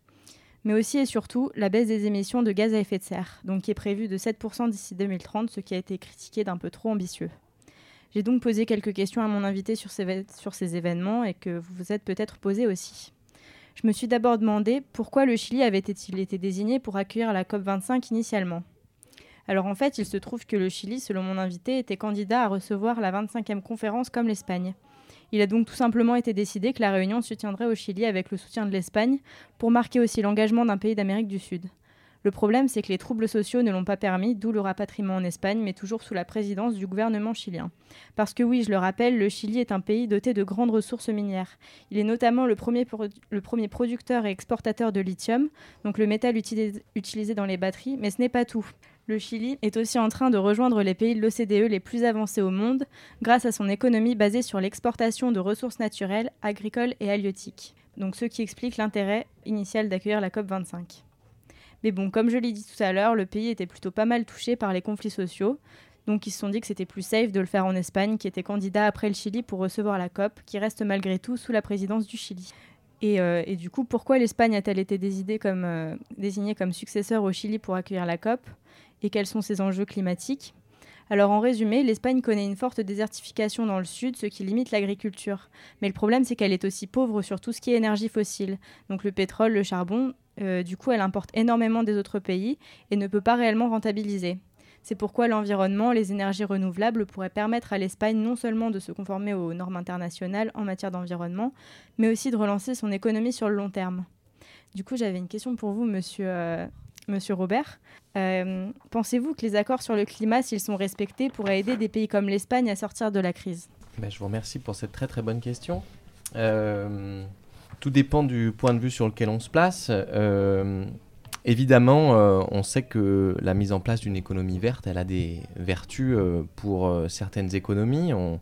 mais aussi et surtout la baisse des émissions de gaz à effet de serre, donc qui est prévue de 7% d'ici 2030, ce qui a été critiqué d'un peu trop ambitieux. J'ai donc posé quelques questions à mon invité sur ces, sur ces événements et que vous vous êtes peut-être posé aussi. Je me suis d'abord demandé pourquoi le Chili avait-il été désigné pour accueillir la COP25 initialement. Alors en fait, il se trouve que le Chili, selon mon invité, était candidat à recevoir la 25e conférence comme l'Espagne. Il a donc tout simplement été décidé que la réunion se tiendrait au Chili avec le soutien de l'Espagne pour marquer aussi l'engagement d'un pays d'Amérique du Sud. Le problème, c'est que les troubles sociaux ne l'ont pas permis, d'où le rapatriement en Espagne, mais toujours sous la présidence du gouvernement chilien. Parce que oui, je le rappelle, le Chili est un pays doté de grandes ressources minières. Il est notamment le premier, le premier producteur et exportateur de lithium, donc le métal utilisé dans les batteries, mais ce n'est pas tout. Le Chili est aussi en train de rejoindre les pays de l'OCDE les plus avancés au monde grâce à son économie basée sur l'exportation de ressources naturelles, agricoles et halieutiques. Donc ce qui explique l'intérêt initial d'accueillir la COP25. Mais bon, comme je l'ai dit tout à l'heure, le pays était plutôt pas mal touché par les conflits sociaux. Donc ils se sont dit que c'était plus safe de le faire en Espagne, qui était candidat après le Chili pour recevoir la COP, qui reste malgré tout sous la présidence du Chili. Et, euh, du coup, pourquoi l'Espagne a-t-elle été euh, désignée comme successeur au Chili pour accueillir la COP? Et quels sont ses enjeux climatiques alors en résumé, l'Espagne connaît une forte désertification dans le sud, ce qui limite l'agriculture. Mais le problème, c'est qu'elle est aussi pauvre sur tout ce qui est énergie fossile, donc le pétrole, le charbon. Euh, du coup, elle importe énormément des autres pays et ne peut pas réellement rentabiliser. C'est pourquoi l'environnement, les énergies renouvelables pourraient permettre à l'Espagne non seulement de se conformer aux normes internationales en matière d'environnement, mais aussi de relancer son économie sur le long terme. Du coup, j'avais une question pour vous, monsieur, euh, Monsieur Robert. Euh, pensez-vous que les accords sur le climat, s'ils sont respectés, pourraient aider des pays comme l'Espagne à sortir de la crise? Ben, Je vous remercie pour cette très très bonne question. Euh, tout dépend du point de vue sur lequel on se place. Euh, évidemment, on sait que la mise en place d'une économie verte, elle a des vertus pour certaines économies. On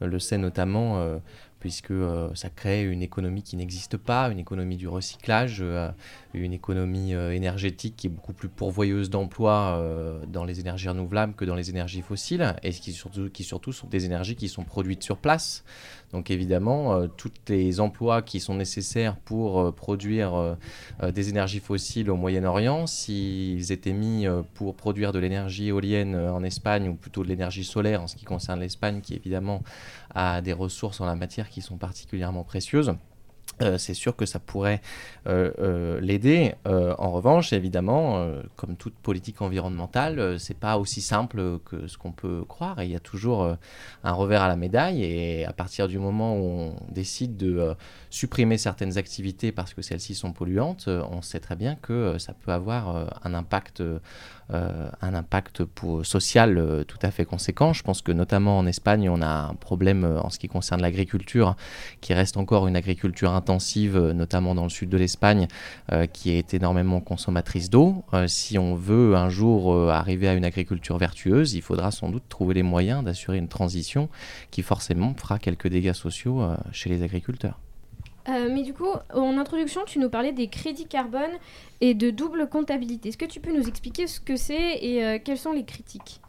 le sait notamment puisque euh, ça crée une économie qui n'existe pas, une économie du recyclage, euh, une économie euh, énergétique qui est beaucoup plus pourvoyeuse d'emplois dans les énergies renouvelables que dans les énergies fossiles, et qui surtout, qui surtout sont des énergies qui sont produites sur place. Donc évidemment, tous les emplois qui sont nécessaires pour produire des énergies fossiles au Moyen-Orient, s'ils étaient mis pour produire de l'énergie éolienne en Espagne, ou plutôt de l'énergie solaire en ce qui concerne l'Espagne, qui évidemment a des ressources en la matière qui sont particulièrement précieuses. Euh, c'est sûr que ça pourrait euh, euh, l'aider. en revanche, évidemment, comme toute politique environnementale, c'est pas aussi simple que ce qu'on peut croire. il y a toujours un revers à la médaille. Et à partir du moment où on décide de supprimer certaines activités parce que celles-ci sont polluantes, on sait très bien que ça peut avoir un impact euh, un impact pour, social euh, tout à fait conséquent. Je pense que notamment en Espagne, on a un problème euh, en ce qui concerne l'agriculture, qui reste encore une agriculture intensive, notamment dans le sud de l'Espagne, qui est énormément consommatrice d'eau. si on veut un jour arriver à une agriculture vertueuse, il faudra sans doute trouver les moyens d'assurer une transition qui forcément fera quelques dégâts sociaux chez les agriculteurs. Euh, mais du coup, en introduction, tu nous parlais des crédits carbone et de double comptabilité. Est-ce que tu peux nous expliquer ce que c'est et euh, quelles sont les critiques?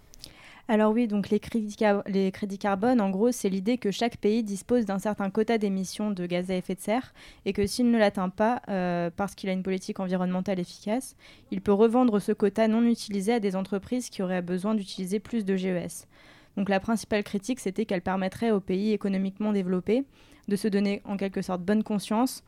Alors oui, donc les crédits, carbone, en gros, c'est l'idée que chaque pays dispose d'un certain quota d'émissions de gaz à effet de serre et que s'il ne l'atteint pas, euh, parce qu'il a une politique environnementale efficace, il peut revendre ce quota non utilisé à des entreprises qui auraient besoin d'utiliser plus de GES. Donc la principale critique, c'était qu'elle permettrait aux pays économiquement développés de se donner en quelque sorte bonne conscience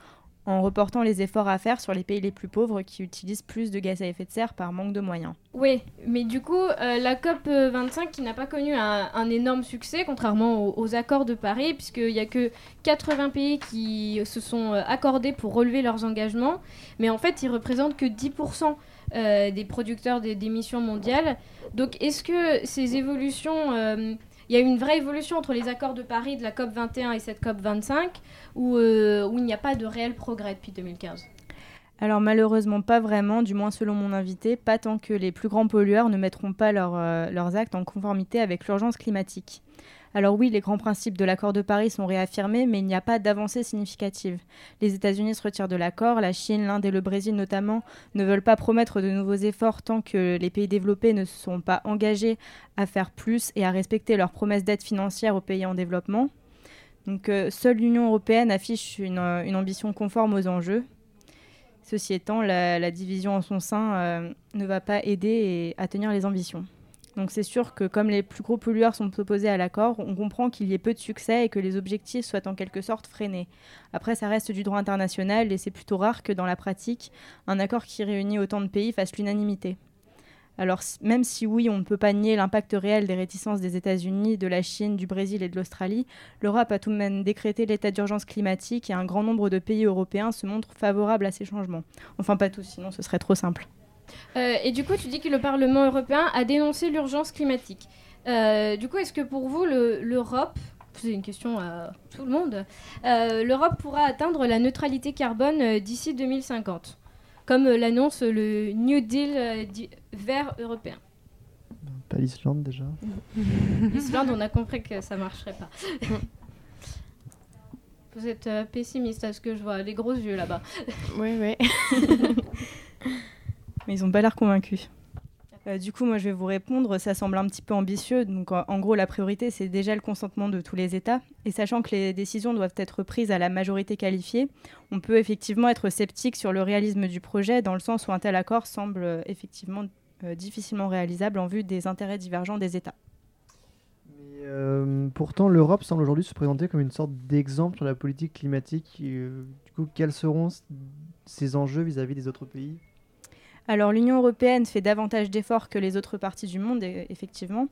en reportant les efforts à faire sur les pays les plus pauvres qui utilisent plus de gaz à effet de serre par manque de moyens. Oui, mais du coup, euh, la COP 25 qui n'a pas connu un, énorme succès, contrairement aux, accords de Paris, puisqu'il n'y a que 80 pays qui se sont euh, accordés pour relever leurs engagements, mais en fait, ils représentent que 10% euh, des producteurs d'émissions mondiales. Donc, est-ce que ces évolutions il y a eu une vraie évolution entre les accords de Paris de la COP 21 et cette COP 25 où, euh, où il n'y a pas de réel progrès depuis 2015 alors malheureusement pas vraiment, du moins selon mon invité, pas tant que les plus grands pollueurs ne mettront pas euh, leurs actes en conformité avec l'urgence climatique. Alors oui, les grands principes de l'accord de Paris sont réaffirmés, mais il n'y a pas d'avancée significative. Les États-Unis se retirent de l'accord, la Chine, l'Inde et le Brésil notamment ne veulent pas promettre de nouveaux efforts tant que les pays développés ne sont pas engagés à faire plus et à respecter leurs promesses d'aide financière aux pays en développement. Donc euh, seule l'Union européenne affiche une, euh, ambition conforme aux enjeux. Ceci étant, la, division en son sein euh, ne va pas aider à tenir les ambitions. Donc c'est sûr que comme les plus gros pollueurs sont opposés à l'accord, on comprend qu'il y ait peu de succès et que les objectifs soient en quelque sorte freinés. Après, ça reste du droit international et c'est plutôt rare que dans la pratique, un accord qui réunit autant de pays fasse l'unanimité. Alors même si oui, on ne peut pas nier l'impact réel des réticences des États-Unis, de la Chine, du Brésil et de l'Australie, l'Europe a tout de même décrété l'état d'urgence climatique et un grand nombre de pays européens se montrent favorables à ces changements. Enfin pas tous, sinon ce serait trop simple. Euh, et du coup, tu dis que le Parlement européen a dénoncé l'urgence climatique. Euh, du coup, est-ce que pour vous, l'Europe, c'est une question à tout le monde, euh, l'Europe pourra atteindre la neutralité carbone d'ici 2050, comme l'annonce le New Deal vert européen? Pas l'Islande déjà L'Islande, on a compris que ça marcherait pas. Vous êtes pessimiste à ce que je vois, les gros yeux là-bas. Oui, oui. Ils n'ont pas l'air convaincus. Euh, du coup, moi, je vais vous répondre. Ça semble un petit peu ambitieux. Donc, en, gros, la priorité, c'est déjà le consentement de tous les États. Et sachant que les décisions doivent être prises à la majorité qualifiée, on peut effectivement être sceptique sur le réalisme du projet, dans le sens où un tel accord semble euh, effectivement euh, difficilement réalisable en vue des intérêts divergents des États. Mais, pourtant, l'Europe semble aujourd'hui se présenter comme une sorte d'exemple sur la politique climatique. du coup, quels seront ces enjeux vis à -vis des autres pays? Alors l'Union européenne fait davantage d'efforts que les autres parties du monde, effectivement.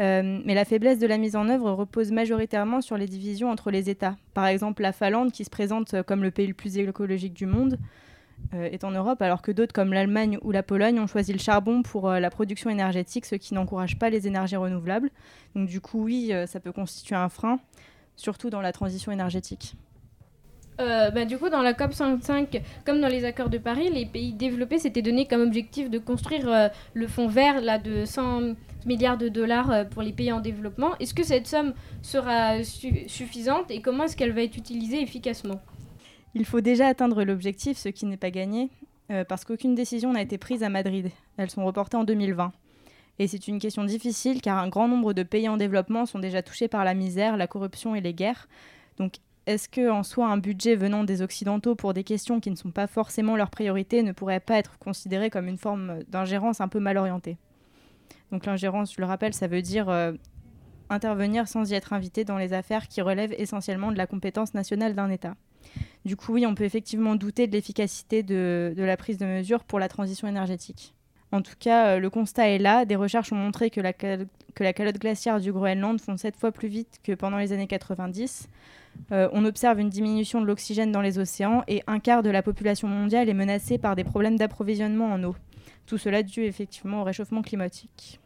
Euh, mais la faiblesse de la mise en œuvre repose majoritairement sur les divisions entre les États. Par exemple, la Finlande, qui se présente comme le pays le plus écologique du monde, euh, est en Europe, alors que d'autres comme l'Allemagne ou la Pologne ont choisi le charbon pour euh, la production énergétique, ce qui n'encourage pas les énergies renouvelables. Donc du coup, oui, ça peut constituer un frein, surtout dans la transition énergétique. Euh, bah, du coup, dans la COP 55, comme dans les accords de Paris, les pays développés s'étaient donné comme objectif de construire euh, le fonds vert là, de 100 milliards de dollars euh, pour les pays en développement. Est-ce que cette somme sera suffisante et comment est-ce qu'elle va être utilisée efficacement? Il faut déjà atteindre l'objectif, ce qui n'est pas gagné, parce qu'aucune décision n'a été prise à Madrid. Elles sont reportées en 2020. Et c'est une question difficile car un grand nombre de pays en développement sont déjà touchés par la misère, la corruption et les guerres. Donc est-ce que en soi un budget venant des occidentaux pour des questions qui ne sont pas forcément leur priorité ne pourrait pas être considéré comme une forme d'ingérence un peu mal orientée? Donc l'ingérence, je le rappelle, ça veut dire euh, intervenir sans y être invité dans les affaires qui relèvent essentiellement de la compétence nationale d'un État. Du coup, oui, on peut effectivement douter de l'efficacité de, la prise de mesures pour la transition énergétique. En tout cas, euh, le constat est là. Des recherches ont montré que la, que la calotte glaciaire du Groenland fond sept fois plus vite que pendant les années 90. Euh, on observe une diminution de l'oxygène dans les océans et un quart de la population mondiale est menacée par des problèmes d'approvisionnement en eau. Tout cela dû effectivement au réchauffement climatique.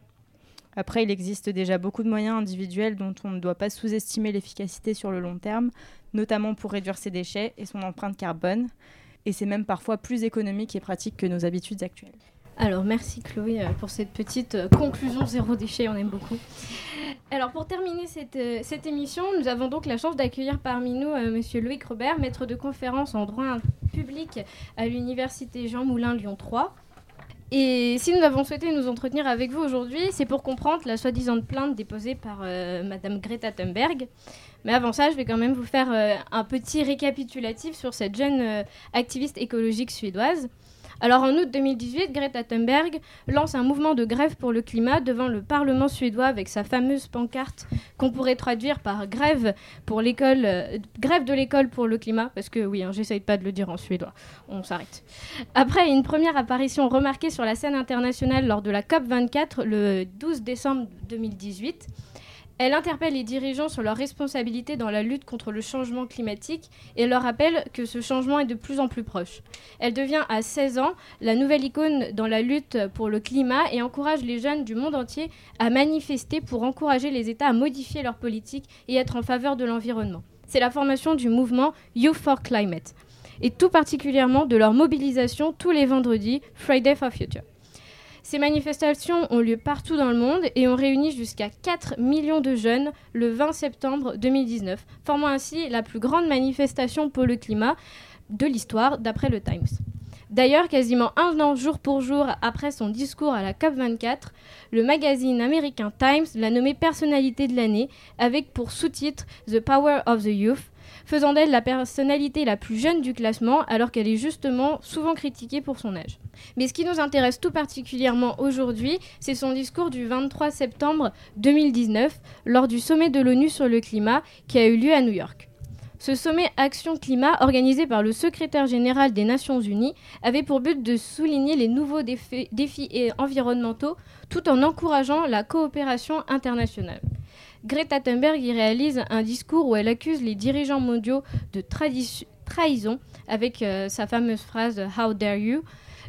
Après, il existe déjà beaucoup de moyens individuels dont on ne doit pas sous-estimer l'efficacité sur le long terme, notamment pour réduire ses déchets et son empreinte carbone. Et c'est même parfois plus économique et pratique que nos habitudes actuelles. Alors merci Chloé euh, pour cette petite euh, conclusion zéro déchet, on aime beaucoup. Alors pour terminer cette, euh, cette émission, nous avons donc la chance d'accueillir parmi nous Monsieur Loïc Robert, maître de conférence en droit public à l'université Jean Moulin Lyon 3. Et si nous avons souhaité nous entretenir avec vous aujourd'hui, c'est pour comprendre la soi-disant plainte déposée par Madame Greta Thunberg. Mais avant ça, je vais quand même vous faire un petit récapitulatif sur cette jeune activiste écologique suédoise. Alors en août 2018, Greta Thunberg lance un mouvement de grève pour le climat devant le Parlement suédois avec sa fameuse pancarte qu'on pourrait traduire par grève l'école, euh, grève de l'école pour le climat, parce que oui, hein, j'essaye pas de le dire en suédois, on s'arrête. Après une première apparition remarquée sur la scène internationale lors de la COP 24 le 12 décembre 2018, elle interpelle les dirigeants sur leurs responsabilités dans la lutte contre le changement climatique et leur rappelle que ce changement est de plus en plus proche. Elle devient à 16 ans la nouvelle icône dans la lutte pour le climat et encourage les jeunes du monde entier à manifester pour encourager les États à modifier leurs politiques et être en faveur de l'environnement. C'est la formation du mouvement Youth for Climate et tout particulièrement de leur mobilisation tous les vendredis Friday for Future. Ces manifestations ont lieu partout dans le monde et ont réuni jusqu'à 4 millions de jeunes le 20 septembre 2019, formant ainsi la plus grande manifestation pour le climat de l'histoire d'après le Times. D'ailleurs, quasiment un an jour pour jour après son discours à la COP24, le magazine américain Times l'a nommé personnalité de l'année avec pour sous-titre The Power of the Youth, faisant d'elle la personnalité la plus jeune du classement alors qu'elle est justement souvent critiquée pour son âge. Mais ce qui nous intéresse tout particulièrement aujourd'hui, c'est son discours du 23 septembre 2019 lors du sommet de l'ONU sur le climat qui a eu lieu à New York. Ce sommet Action Climat, organisé par le secrétaire général des Nations Unies, avait pour but de souligner les nouveaux défis, défis environnementaux tout en encourageant la coopération internationale. Greta Thunberg y réalise un discours où elle accuse les dirigeants mondiaux de trahison avec euh, sa fameuse phrase How dare you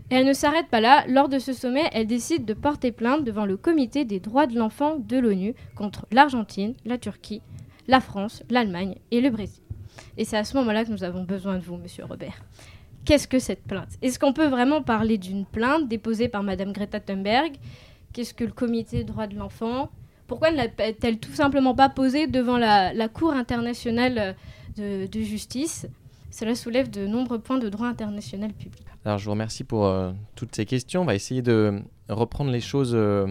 elle ne s'arrête pas là. Lors de ce sommet, elle décide de porter plainte devant le comité des droits de l'enfant de l'ONU contre l'Argentine, la Turquie, la France, l'Allemagne et le Brésil. Et c'est à ce moment-là que nous avons besoin de vous, monsieur Robert. Qu'est-ce que cette plainte? Est-ce qu'on peut vraiment parler d'une plainte déposée par madame Greta Thunberg? Qu'est-ce que le comité des droits de l'enfant? Pourquoi ne l'a-t-elle tout simplement pas posée devant la, Cour internationale de, justice? Cela soulève de nombreux points de droit international public. Alors je vous remercie pour euh, toutes ces questions. On va essayer de reprendre les choses euh,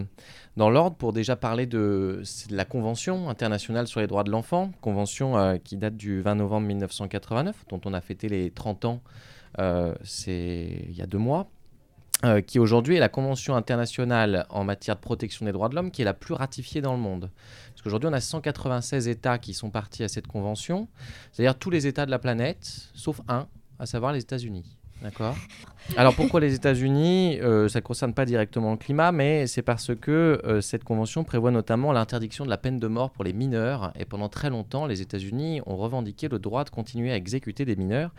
dans l'ordre pour déjà parler de, la Convention internationale sur les droits de l'enfant, convention euh, qui date du 20 novembre 1989, dont on a fêté les 30 ans il y a deux mois. Euh, qui aujourd'hui est la Convention internationale en matière de protection des droits de l'homme qui est la plus ratifiée dans le monde. Parce qu'aujourd'hui, on a 196 États qui sont partis à cette convention, c'est-à-dire tous les États de la planète, sauf un, à savoir les États-Unis. D'accord. Alors pourquoi les États-Unis euh, Ça ne concerne pas directement le climat, mais c'est parce que euh, cette convention prévoit notamment l'interdiction de la peine de mort pour les mineurs. Et pendant très longtemps, les États-Unis ont revendiqué le droit de continuer à exécuter des mineurs.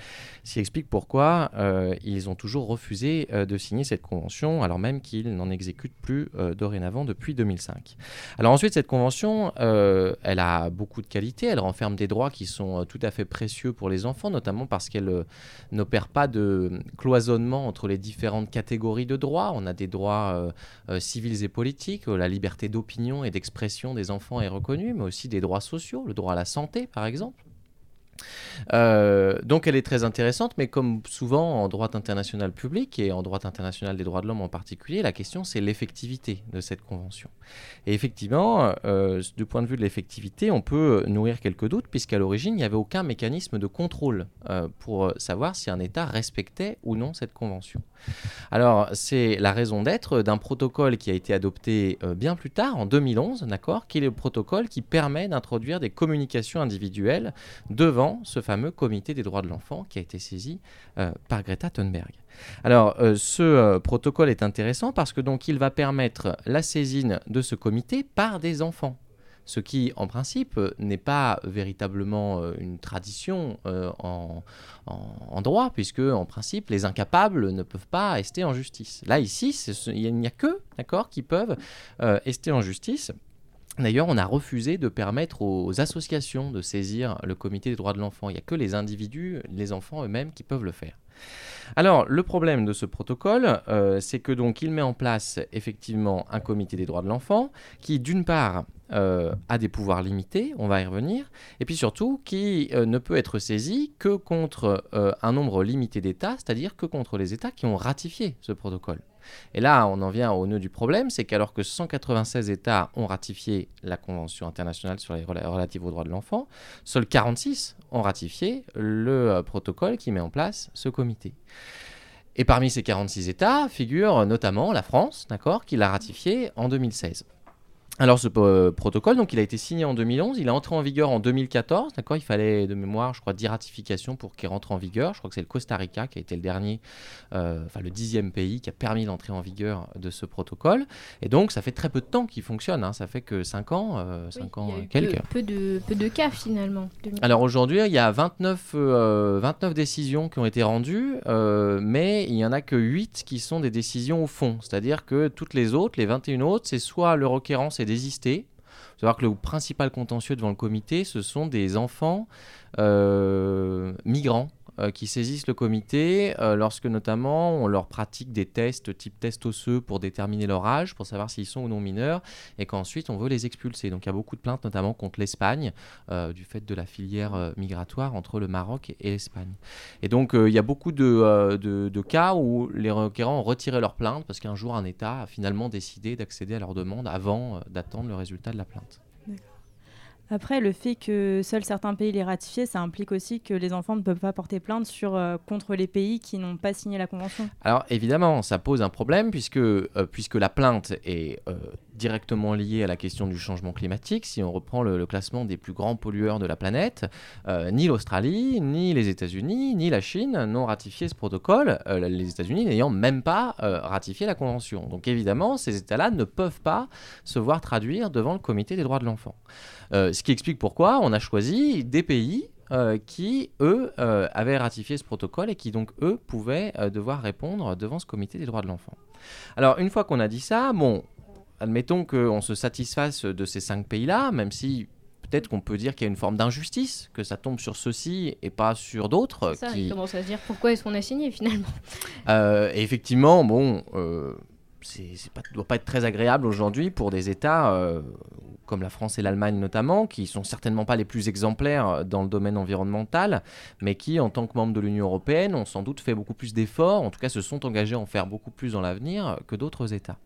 Ce qui explique pourquoi euh, ils ont toujours refusé de signer cette convention, alors même qu'ils n'en exécutent plus dorénavant depuis 2005. Alors ensuite, cette convention, elle a beaucoup de qualités. Elle renferme des droits qui sont tout à fait précieux pour les enfants, notamment parce qu'elle n'opère pas de cloisonnement entre les différentes catégories de droits. On a des droits euh, euh, civils et politiques, la liberté d'opinion et d'expression des enfants est reconnue, mais aussi des droits sociaux, le droit à la santé par exemple. Euh, donc elle est très intéressante, mais comme souvent en droit international public et en droit international des droits de l'homme en particulier, la question c'est l'effectivité de cette convention. Et effectivement, euh, du point de vue de l'effectivité, on peut nourrir quelques doutes, puisqu'à l'origine, il n'y avait aucun mécanisme de contrôle euh, pour savoir si un État respectait ou non cette convention. Alors c'est la raison d'être d'un protocole qui a été adopté bien plus tard, en 2011, d'accord, qui est le protocole qui permet d'introduire des communications individuelles devant ce fameux comité des droits de l'enfant qui a été saisi euh, par Greta Thunberg. Alors, euh, ce euh, protocole est intéressant parce que donc il va permettre la saisine de ce comité par des enfants ce qui en principe n'est pas véritablement une tradition en, droit, puisque en principe les incapables ne peuvent pas rester en justice. Là ici, il n'y a que d'accord qui peuvent rester en justice. D'ailleurs, on a refusé de permettre aux associations de saisir le comité des droits de l'enfant. Il n'y a que les individus, les enfants eux-mêmes qui peuvent le faire. Alors, le problème de ce protocole, euh, c'est que donc il met en place effectivement un comité des droits de l'enfant qui, d'une part, euh, a des pouvoirs limités, on va y revenir, et puis surtout qui euh, ne peut être saisi que contre un nombre limité d'États, c'est-à-dire que contre les États qui ont ratifié ce protocole. Et là, on en vient au nœud du problème, c'est qu'alors que 196 États ont ratifié la Convention internationale sur les relatifs aux droits de l'enfant, seuls 46 ont ratifié le euh, protocole qui met en place ce comité. Et parmi ces 46 États figure notamment la France, d'accord, qui l'a ratifié en 2016. Alors ce euh, protocole, donc il a été signé en 2011, il est entré en vigueur en 2014, d'accord Il fallait de mémoire, je crois, 10 ratifications pour qu'il rentre en vigueur. Je crois que c'est le Costa Rica qui a été le dernier, euh, enfin le dixième pays qui a permis l'entrée en vigueur de ce protocole. Et donc ça fait très peu de temps qu'il fonctionne, hein. ça fait que 5 ans, 5 Oui, ans il y a eu quelques. Peu, peu de, peu de cas finalement. Alors aujourd'hui, il y a 29, euh, 29 décisions qui ont été rendues, euh, mais il n'y en a que 8 qui sont des décisions au fond. C'est-à-dire que toutes les autres, les 21 autres, c'est soit le requérant s'est faut savoir que le principal contentieux devant le comité, ce sont des enfants euh, migrants euh, qui saisissent le comité euh, lorsque notamment on leur pratique des tests type test osseux pour déterminer leur âge, pour savoir s'ils sont ou non mineurs, et qu'ensuite on veut les expulser. Donc il y a beaucoup de plaintes notamment contre l'Espagne, euh, du fait de la filière migratoire entre le Maroc et, l'Espagne. Et donc il y a beaucoup de, de- de cas où les requérants ont retiré leur plainte parce qu'un jour un État a finalement décidé d'accéder à leur demande avant d'attendre le résultat de la plainte. Après, le fait que seuls certains pays les ratifient, ça implique aussi que les enfants ne peuvent pas porter plainte sur, euh, contre les pays qui n'ont pas signé la convention. Alors évidemment, ça pose un problème puisque, euh, puisque la plainte est euh, directement liée à la question du changement climatique. Si on reprend le, le classement des plus grands pollueurs de la planète, ni l'Australie, ni les États-Unis, ni la Chine n'ont ratifié ce protocole, les États-Unis n'ayant même pas ratifié la convention. Donc évidemment, ces États-là ne peuvent pas se voir traduire devant le comité des droits de l'enfant. Euh, ce qui explique pourquoi on a choisi des pays euh, qui, eux, euh, avaient ratifié ce protocole et qui, donc, eux, pouvaient euh, devoir répondre devant ce comité des droits de l'enfant. Alors, une fois qu'on a dit ça, bon, admettons qu'on se satisfasse de ces cinq pays-là, même si peut-être qu'on peut dire qu'il y a une forme d'injustice, que ça tombe sur ceux-ci et pas sur d'autres. Ça, qui... il commence à se dire pourquoi est-ce qu'on a signé finalement? Euh, et effectivement, bon, euh, c'est c'est pas, doit pas être très agréable aujourd'hui pour des États euh, comme la France et l'Allemagne notamment, qui sont certainement pas les plus exemplaires dans le domaine environnemental, mais qui, en tant que membres de l'Union européenne, ont sans doute fait beaucoup plus d'efforts, en tout cas se sont engagés à en faire beaucoup plus dans l'avenir que d'autres États.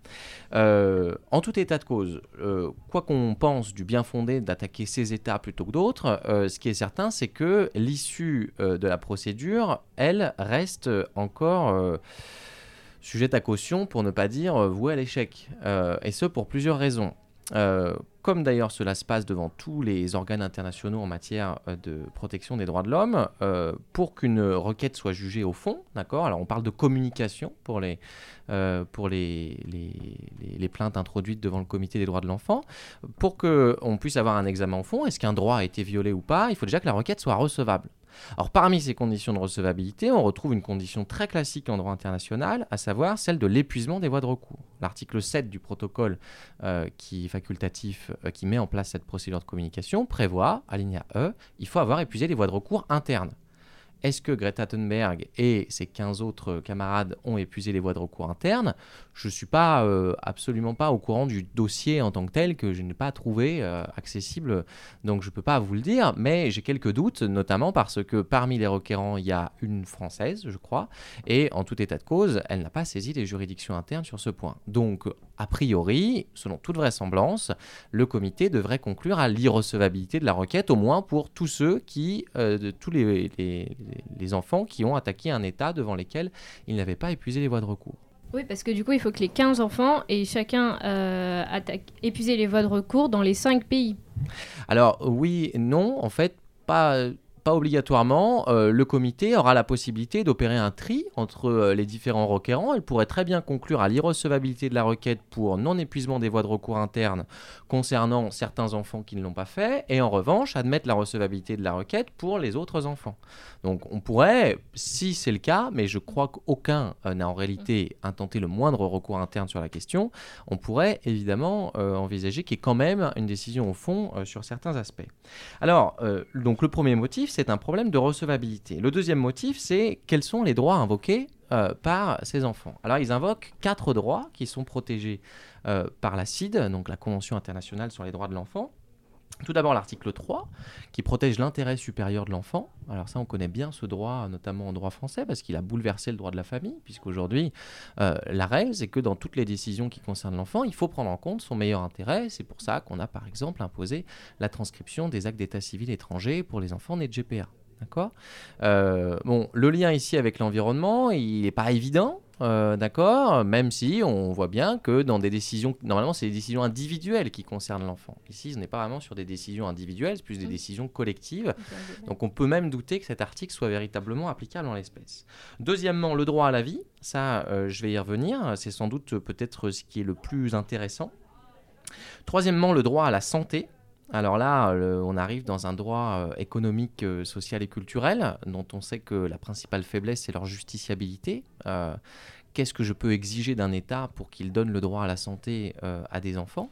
Euh, en tout état de cause, euh, quoi qu'on pense du bien fondé d'attaquer ces États plutôt que d'autres, euh, ce qui est certain, c'est que l'issue euh, de la procédure, elle, reste encore euh, sujette à caution, pour ne pas dire euh, vouée à l'échec. Euh, et ce, pour plusieurs raisons. Euh, comme d'ailleurs cela se passe devant tous les organes internationaux en matière de protection des droits de l'homme, pour qu'une requête soit jugée au fond, d'accord? Alors on parle de communication pour les, pour les- les plaintes introduites devant le comité des droits de l'enfant. Pour qu'on puisse avoir un examen au fond, est-ce qu'un droit a été violé ou pas? Il faut déjà que la requête soit recevable. Alors parmi ces conditions de recevabilité, on retrouve une condition très classique en droit international, à savoir celle de l'épuisement des voies de recours. L'article 7 du protocole euh, qui facultatif, euh, qui met en place cette procédure de communication, prévoit, alinéa E, il faut avoir épuisé les voies de recours internes. Est-ce que Greta Thunberg et ses 15 autres camarades ont épuisé les voies de recours internes? Je ne suis pas euh, absolument pas au courant du dossier en tant que tel que je n'ai pas trouvé euh, accessible, donc je ne peux pas vous le dire, mais j'ai quelques doutes, notamment parce que parmi les requérants, il y a une française, je crois, et en tout état de cause, elle n'a pas saisi les juridictions internes sur ce point. Donc, a priori, selon toute vraisemblance, le comité devrait conclure à l'irrecevabilité de la requête, au moins pour tous ceux qui, euh, de tous les, les- les enfants qui ont attaqué un État devant lesquels ils n'avaient pas épuisé les voies de recours. Oui, parce que du coup, il faut que les 15 enfants aient chacun euh, attaque- épuisé les voies de recours dans les 5 pays. Alors oui, non, en fait, pas, pas obligatoirement. Euh, le comité aura la possibilité d'opérer un tri entre euh, les différents requérants. Elle pourrait très bien conclure à l'irrecevabilité de la requête pour non-épuisement des voies de recours internes concernant certains enfants qui ne l'ont pas fait, et en revanche, admettre la recevabilité de la requête pour les autres enfants. Donc on pourrait, si c'est le cas, mais je crois qu'aucun euh, n'a en réalité intenté le moindre recours interne sur la question, on pourrait évidemment envisager qu'il y ait quand même une décision au fond sur certains aspects. Alors, donc le premier motif, c'est un problème de recevabilité. Le deuxième motif, c'est quels sont les droits invoqués euh, par ces enfants. Alors, ils invoquent quatre droits qui sont protégés euh, par la CID, donc la Convention internationale sur les droits de l'enfant. Tout d'abord l'article 3 qui protège l'intérêt supérieur de l'enfant. Alors ça on connaît bien ce droit notamment en droit français parce qu'il a bouleversé le droit de la famille puisqu'aujourd'hui euh, la règle c'est que dans toutes les décisions qui concernent l'enfant il faut prendre en compte son meilleur intérêt. C'est pour ça qu'on a par exemple imposé la transcription des actes d'état civil étrangers pour les enfants nés de GPA. D'accord? Bon, le lien ici avec l'environnement, il n'est pas évident. Euh, d'accord Même si on voit bien que dans des décisions, normalement c'est des décisions individuelles qui concernent l'enfant. Ici, ce n'est pas vraiment sur des décisions individuelles, c'est plus des mmh. décisions collectives. Donc on peut même douter que cet article soit véritablement applicable en l'espèce. Deuxièmement, le droit à la vie, ça euh, je vais y revenir, c'est sans doute peut-être ce qui est le plus intéressant. Troisièmement, le droit à la santé. Alors là, on arrive dans un droit euh, économique, social et culturel, dont on sait que la principale faiblesse, c'est leur justiciabilité. Qu'est-ce que je peux exiger d'un État pour qu'il donne le droit à la santé euh, à des enfants?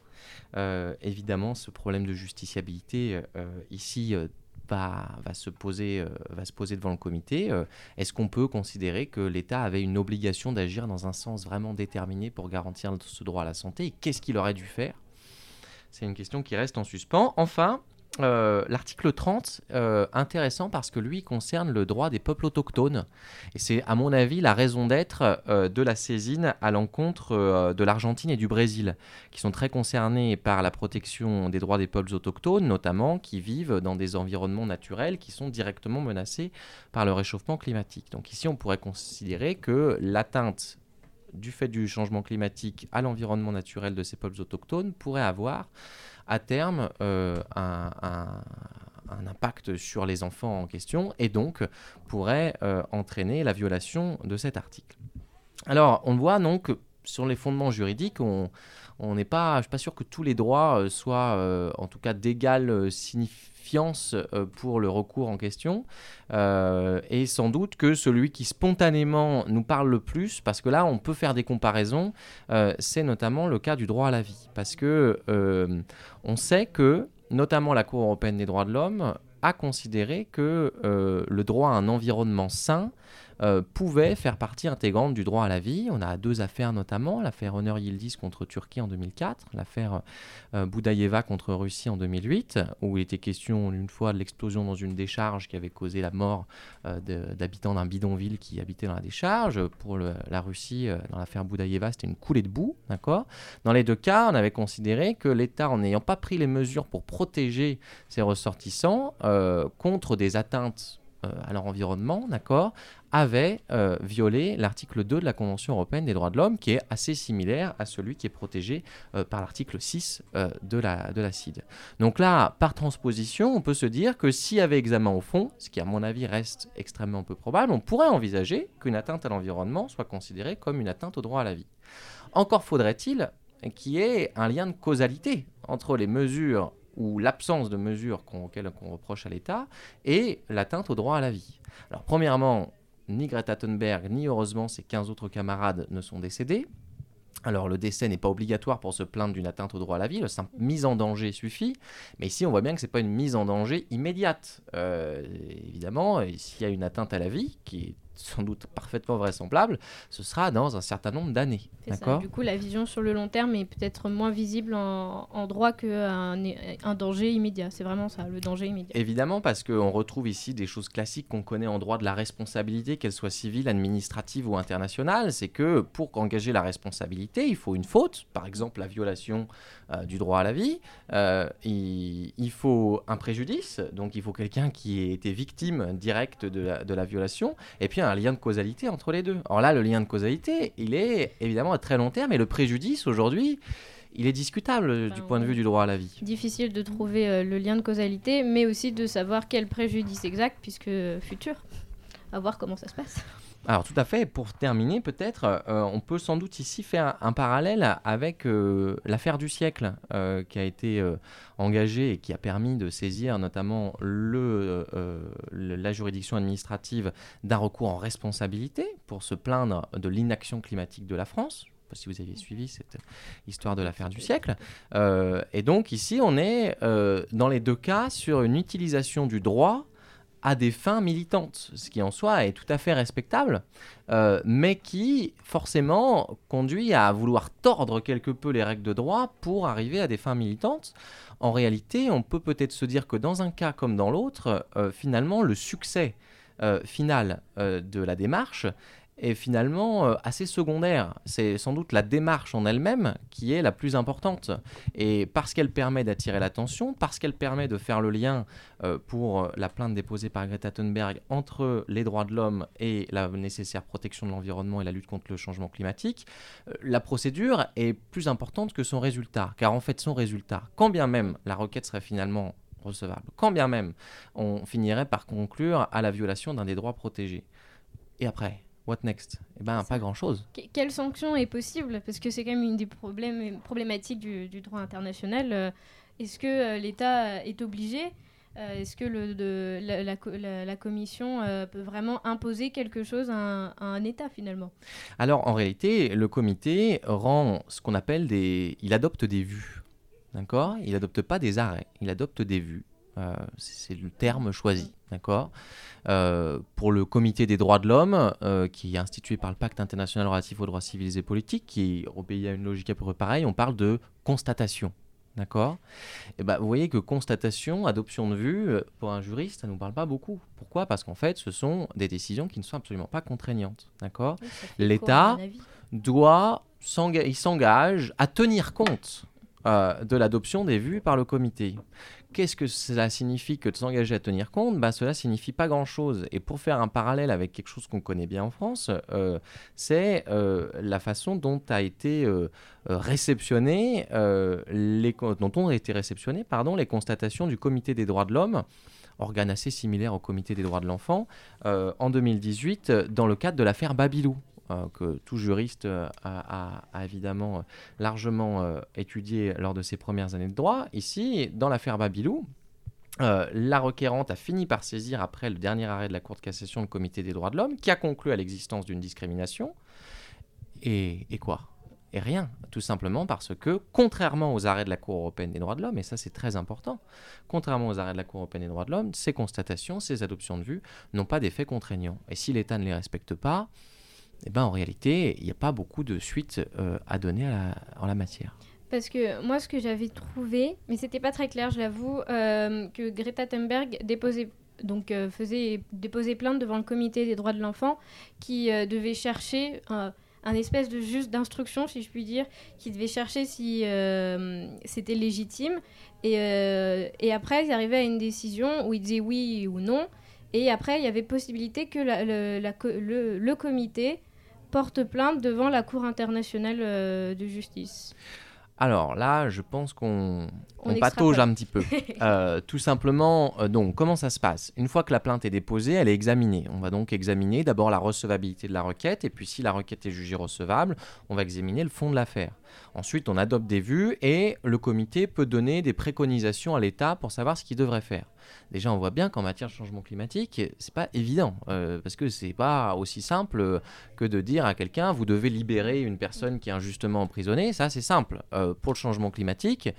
Euh, Évidemment, ce problème de justiciabilité euh, ici va, se poser, va se poser devant le comité. Est-ce qu'on peut considérer que l'État avait une obligation d'agir dans un sens vraiment déterminé pour garantir ce droit à la santé? Qu'est-ce qu'il aurait dû faire? C'est une question qui reste en suspens. Enfin, euh, l'article 30, euh, intéressant parce que lui concerne le droit des peuples autochtones. Et c'est, à mon avis, la raison d'être euh, de la saisine à l'encontre de l'Argentine et du Brésil, qui sont très concernés par la protection des droits des peuples autochtones, notamment qui vivent dans des environnements naturels qui sont directement menacés par le réchauffement climatique. Donc ici, on pourrait considérer que l'atteinte du fait du changement climatique à l'environnement naturel de ces peuples autochtones pourrait avoir à terme euh, un, impact sur les enfants en question et donc pourrait euh, entraîner la violation de cet article. Alors on voit donc sur les fondements juridiques, on n'est pas, suis pas sûr que tous les droits euh, soient en tout cas d'égale signification euh, pour le recours en question. Euh, et sans doute que celui qui spontanément nous parle le plus, parce que là on peut faire des comparaisons, euh, c'est notamment le cas du droit à la vie. Parce que on sait que notamment la Cour européenne des droits de l'homme a considéré que le droit à un environnement sain euh, pouvait faire partie intégrante du droit à la vie. On a deux affaires notamment, l'affaire Honor Yildiz contre Turquie en 2004, l'affaire euh, Boudaïeva contre Russie en 2008, où il était question une fois de l'explosion dans une décharge qui avait causé la mort euh, d'habitants d'un bidonville qui habitaient dans la décharge. Pour la Russie, dans l'affaire Boudaïeva, c'était une coulée de boue. D'accord? Dans les deux cas, on avait considéré que l'État, en n'ayant pas pris les mesures pour protéger ses ressortissants contre des atteintes à leur environnement, d'accord, avait euh, violé l'article 2 de la Convention européenne des droits de l'homme, qui est assez similaire à celui qui est protégé euh, par l'article 6 euh, de, la, de la. Donc là, par transposition, on peut se dire que s'il y avait examen au fond, ce qui à mon avis reste extrêmement peu probable, on pourrait envisager qu'une atteinte à l'environnement soit considérée comme une atteinte au droit à la vie. Encore faudrait-il qu'il y ait un lien de causalité entre les mesures ou l'absence de mesures auxquelles on reproche à l'État et l'atteinte au droit à la vie. Alors premièrement, ni Greta Thunberg, ni heureusement ses 15 autres camarades ne sont décédés. Alors le décès n'est pas obligatoire pour se plaindre d'une atteinte au droit à la vie, la simple mise en danger suffit, mais ici on voit bien que ce n'est pas une mise en danger immédiate. Euh, évidemment, s'il y a une atteinte à la vie, qui est sans doute parfaitement vraisemblable, ce sera dans un certain nombre d'années. D'accord? Du coup, la vision sur le long terme est peut-être moins visible en, droit qu'un un danger immédiat. C'est vraiment ça, le danger immédiat. Évidemment, parce qu'on retrouve ici des choses classiques qu'on connaît en droit de la responsabilité, qu'elle soit civile, administrative ou internationale. C'est que pour engager la responsabilité, il faut une faute, par exemple la violation euh, du droit à la vie. Euh, il, il, faut un préjudice, donc il faut quelqu'un qui ait été victime directe de la, de la violation, et puis un lien de causalité entre les deux. Alors là, le lien de causalité, il est évidemment à très long terme, et le préjudice aujourd'hui, il est discutable du point de vue du droit à la vie. Difficile de trouver euh, le lien de causalité, mais aussi de savoir quel préjudice exact, puisque futur. À voir comment ça se passe. Alors tout à fait, pour terminer peut-être, euh, on peut sans doute ici faire un, parallèle avec euh, l'affaire du siècle euh, qui a été engagée et qui a permis de saisir notamment la juridiction administrative d'un recours en responsabilité pour se plaindre de l'inaction climatique de la France. Si vous aviez suivi cette histoire de l'affaire du siècle. et donc ici, on est dans les deux cas sur une utilisation du droit à des fins militantes, ce qui en soi est tout à fait respectable, euh, mais qui forcément conduit à vouloir tordre quelque peu les règles de droit pour arriver à des fins militantes. En réalité, on peut peut-être se dire que dans un cas comme dans l'autre, euh, finalement, le succès euh, final de la démarche est finalement euh, assez secondaire. C'est sans doute la démarche en elle-même qui est la plus importante. Et parce qu'elle permet d'attirer l'attention, parce qu'elle permet de faire le lien euh, pour la plainte déposée par Greta Thunberg entre les droits de l'homme et la nécessaire protection de l'environnement et la lutte contre le changement climatique, euh, la procédure est plus importante que son résultat. Car en fait, son résultat, quand bien même la requête serait finalement recevable, quand bien même on finirait par conclure à la violation d'un des droits protégés. Et après What next? Eh bien, pas grand-chose. quelle sanction est possible? Parce que c'est quand même une des problèmes, problématiques du, droit international. Euh, est-ce que euh, l'État est obligé euh, Est-ce que le, de, la, la, Commission peut vraiment imposer quelque chose à un, État finalement? Alors en réalité, le comité rend ce qu'on appelle des... Il adopte des vues. D'accord? Il n'adopte pas des arrêts, il adopte des vues. C'est le terme choisi. D'accord? Euh, pour le Comité des droits de l'homme, euh, qui est institué par le Pacte international relatif aux droits civils et politiques, qui obéit à une logique à peu près pareille, on parle de constatation. D'accord? Et ben, Vous voyez que constatation, adoption de vue, euh, pour un juriste, ça ne nous parle pas beaucoup. Pourquoi? Parce qu'en fait, ce sont des décisions qui ne sont absolument pas contraignantes. D'accord? L'État doit s'engage à tenir compte de l'adoption des vues par le comité. Qu'est-ce que cela signifie que de s'engager à tenir compte? Bah, Cela signifie pas grand-chose. Et pour faire un parallèle avec quelque chose qu'on connaît bien en France, euh, c'est euh, la façon dont a été euh, dont ont été réceptionnées pardon, les constatations du Comité des droits de l'homme organe assez similaire au Comité des droits de l'enfant, en 2018 dans le cadre de l'affaire Babylou. Euh, que tout juriste euh, a, évidemment euh, largement étudié lors de ses premières années de droit. Ici, dans l'affaire Babylou, la requérante a fini par saisir, après le dernier arrêt de la Cour de cassation, le Comité des droits de l'homme, qui a conclu à l'existence d'une discrimination. Et, et quoi? Et rien, tout simplement parce que, contrairement aux arrêts de la Cour européenne des droits de l'homme, et ça c'est très important, contrairement aux arrêts de la Cour européenne des droits de l'homme, ces constatations, ces adoptions de vue n'ont pas d'effet contraignant. Et si l'État ne les respecte pas, eh ben, en réalité, il n'y a pas beaucoup de suites euh, à donner en la matière. Parce que moi, ce que j'avais trouvé, mais c'était pas très clair, je l'avoue, euh, que Greta Thunberg déposait, donc, euh, faisait déposer plainte devant le comité des droits de l'enfant qui devait chercher un espèce de juste d'instruction, si je puis dire, qui devait chercher si c'était légitime. Et, après, ils arrivaient à une décision où ils disaient oui ou non. Et après, il y avait possibilité que le comité porte plainte devant la Cour internationale euh, de justice. Alors là, je pense qu'on patauge un petit peu. Euh, tout simplement, euh, donc, comment ça se passe? Une fois que la plainte est déposée, elle est examinée. On va donc examiner d'abord la recevabilité de la requête, et puis si la requête est jugée recevable, on va examiner le fond de l'affaire. Ensuite, on adopte des vues, et le comité peut donner des préconisations à l'État pour savoir ce qu'il devrait faire déjà on voit bien qu'en matière de changement climatique, c'est pas évident euh, parce que c'est pas aussi simple que de dire à quelqu'un vous devez libérer une personne qui est injustement emprisonnée. Ça c'est simple. Pour le changement climatique,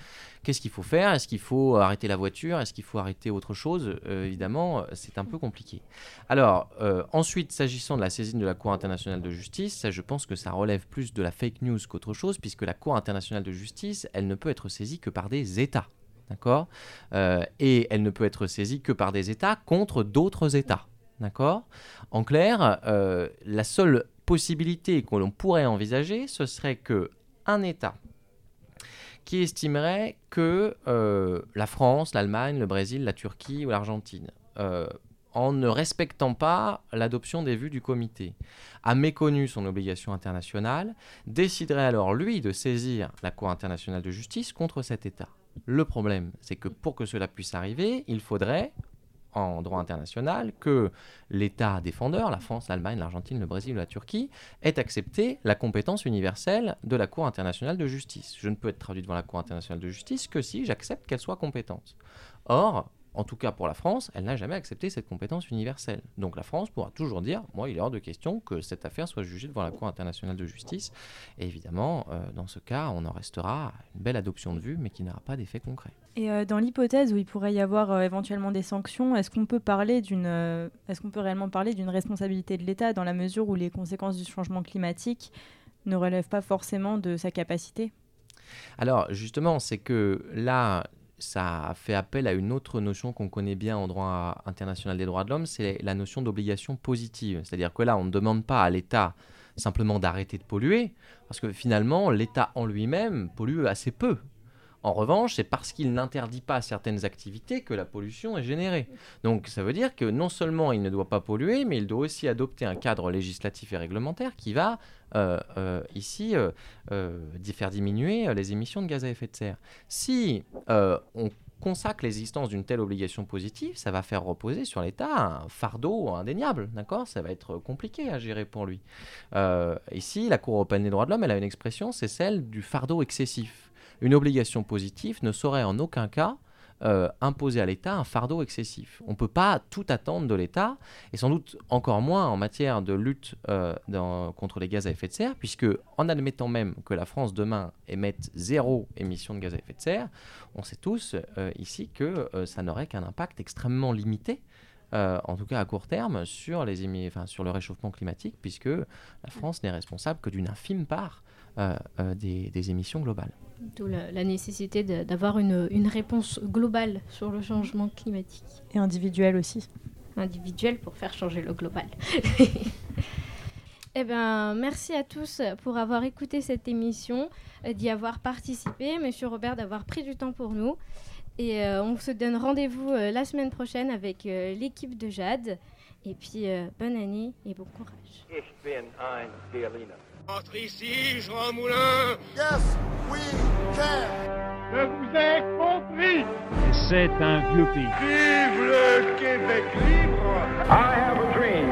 qu'est-ce qu'il faut faire? Est-ce qu'il faut arrêter la voiture? Est-ce qu'il faut arrêter autre chose? Euh, Évidemment, c'est un peu compliqué. Alors ensuite, s'agissant de la saisine de la Cour internationale de justice, je pense que ça relève plus de la fake news qu'autre chose puisque la Cour internationale de justice, elle ne peut être saisie que par des États. D'accord? Euh, Et elle ne peut être saisie que par des États contre d'autres États. D'accord? En clair, euh, la seule possibilité que l'on pourrait envisager, ce serait que un État qui estimerait que euh, la France, l'Allemagne, le Brésil, la Turquie ou l'Argentine, en ne respectant pas l'adoption des vues du comité, a méconnu son obligation internationale, déciderait alors lui de saisir la Cour internationale de justice contre cet État. Le problème, c'est que pour que cela puisse arriver, il faudrait, en droit international, que l'État défendeur, la France, l'Allemagne, l'Argentine, le Brésil ou la Turquie, ait accepté la compétence universelle de la Cour internationale de justice. Je ne peux être traduit devant la Cour internationale de justice que si j'accepte qu'elle soit compétente. Or, en tout cas pour la France, elle n'a jamais accepté cette compétence universelle. Donc la France pourra toujours dire, moi, il est hors de question que cette affaire soit jugée devant la Cour internationale de justice. Et évidemment, euh, dans ce cas, on en restera une belle adoption de vue, mais qui n'aura pas d'effet concret. Et euh, dans l'hypothèse où il pourrait y avoir euh, éventuellement des sanctions, est-ce qu'on peut parler d'une, est-ce qu'on peut réellement parler d'une responsabilité de l'État dans la mesure où les conséquences du changement climatique ne relèvent pas forcément de sa capacité? Alors justement, c'est que là, ça fait appel à une autre notion qu'on connaît bien en droit international des droits de l'homme, c'est la notion d'obligation positive. C'est-à-dire que là, on ne demande pas à l'État simplement d'arrêter de polluer, parce que finalement, l'État en lui-même pollue assez peu. En revanche, c'est parce qu'il n'interdit pas certaines activités que la pollution est générée. Donc ça veut dire que non seulement il ne doit pas polluer, mais il doit aussi adopter un cadre législatif et réglementaire qui va euh, euh, ici euh, faire diminuer les émissions de gaz à effet de serre. Si on consacre l'existence d'une telle obligation positive, ça va faire reposer sur l'État un fardeau indéniable, d'accord? Ça va être compliqué à gérer pour lui. ici, la Cour européenne des droits de l'homme, elle a une expression, c'est celle du fardeau excessif une obligation positive ne saurait en aucun cas euh, imposer à l'État un fardeau excessif. On ne peut pas tout attendre de l'État, et sans doute encore moins en matière de lutte euh, contre les gaz à effet de serre, puisque en admettant même que la France demain émette zéro émission de gaz à effet de serre, on sait tous euh, ici que ça n'aurait qu'un impact extrêmement limité en tout cas à court terme, sur, le réchauffement climatique, puisque la France n'est responsable que d'une infime part des, des, émissions globales. D'où la, nécessité d'avoir une, une, réponse globale sur le changement climatique. Et individuelle aussi. Individuelle pour faire changer le global. eh bien, merci à tous pour avoir écouté cette émission, euh, d'y avoir participé, Monsieur Robert d'avoir pris du temps pour nous. Et euh, on se donne rendez-vous euh, la semaine prochaine avec l'équipe de Jade. Et puis, bonne année et bon courage. Entre ici, Jean Moulin Yes, we can Je vous ai compris C'est un vieux pays. Vive le Québec libre I have a dream.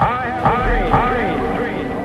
I have a dream. I have a dream.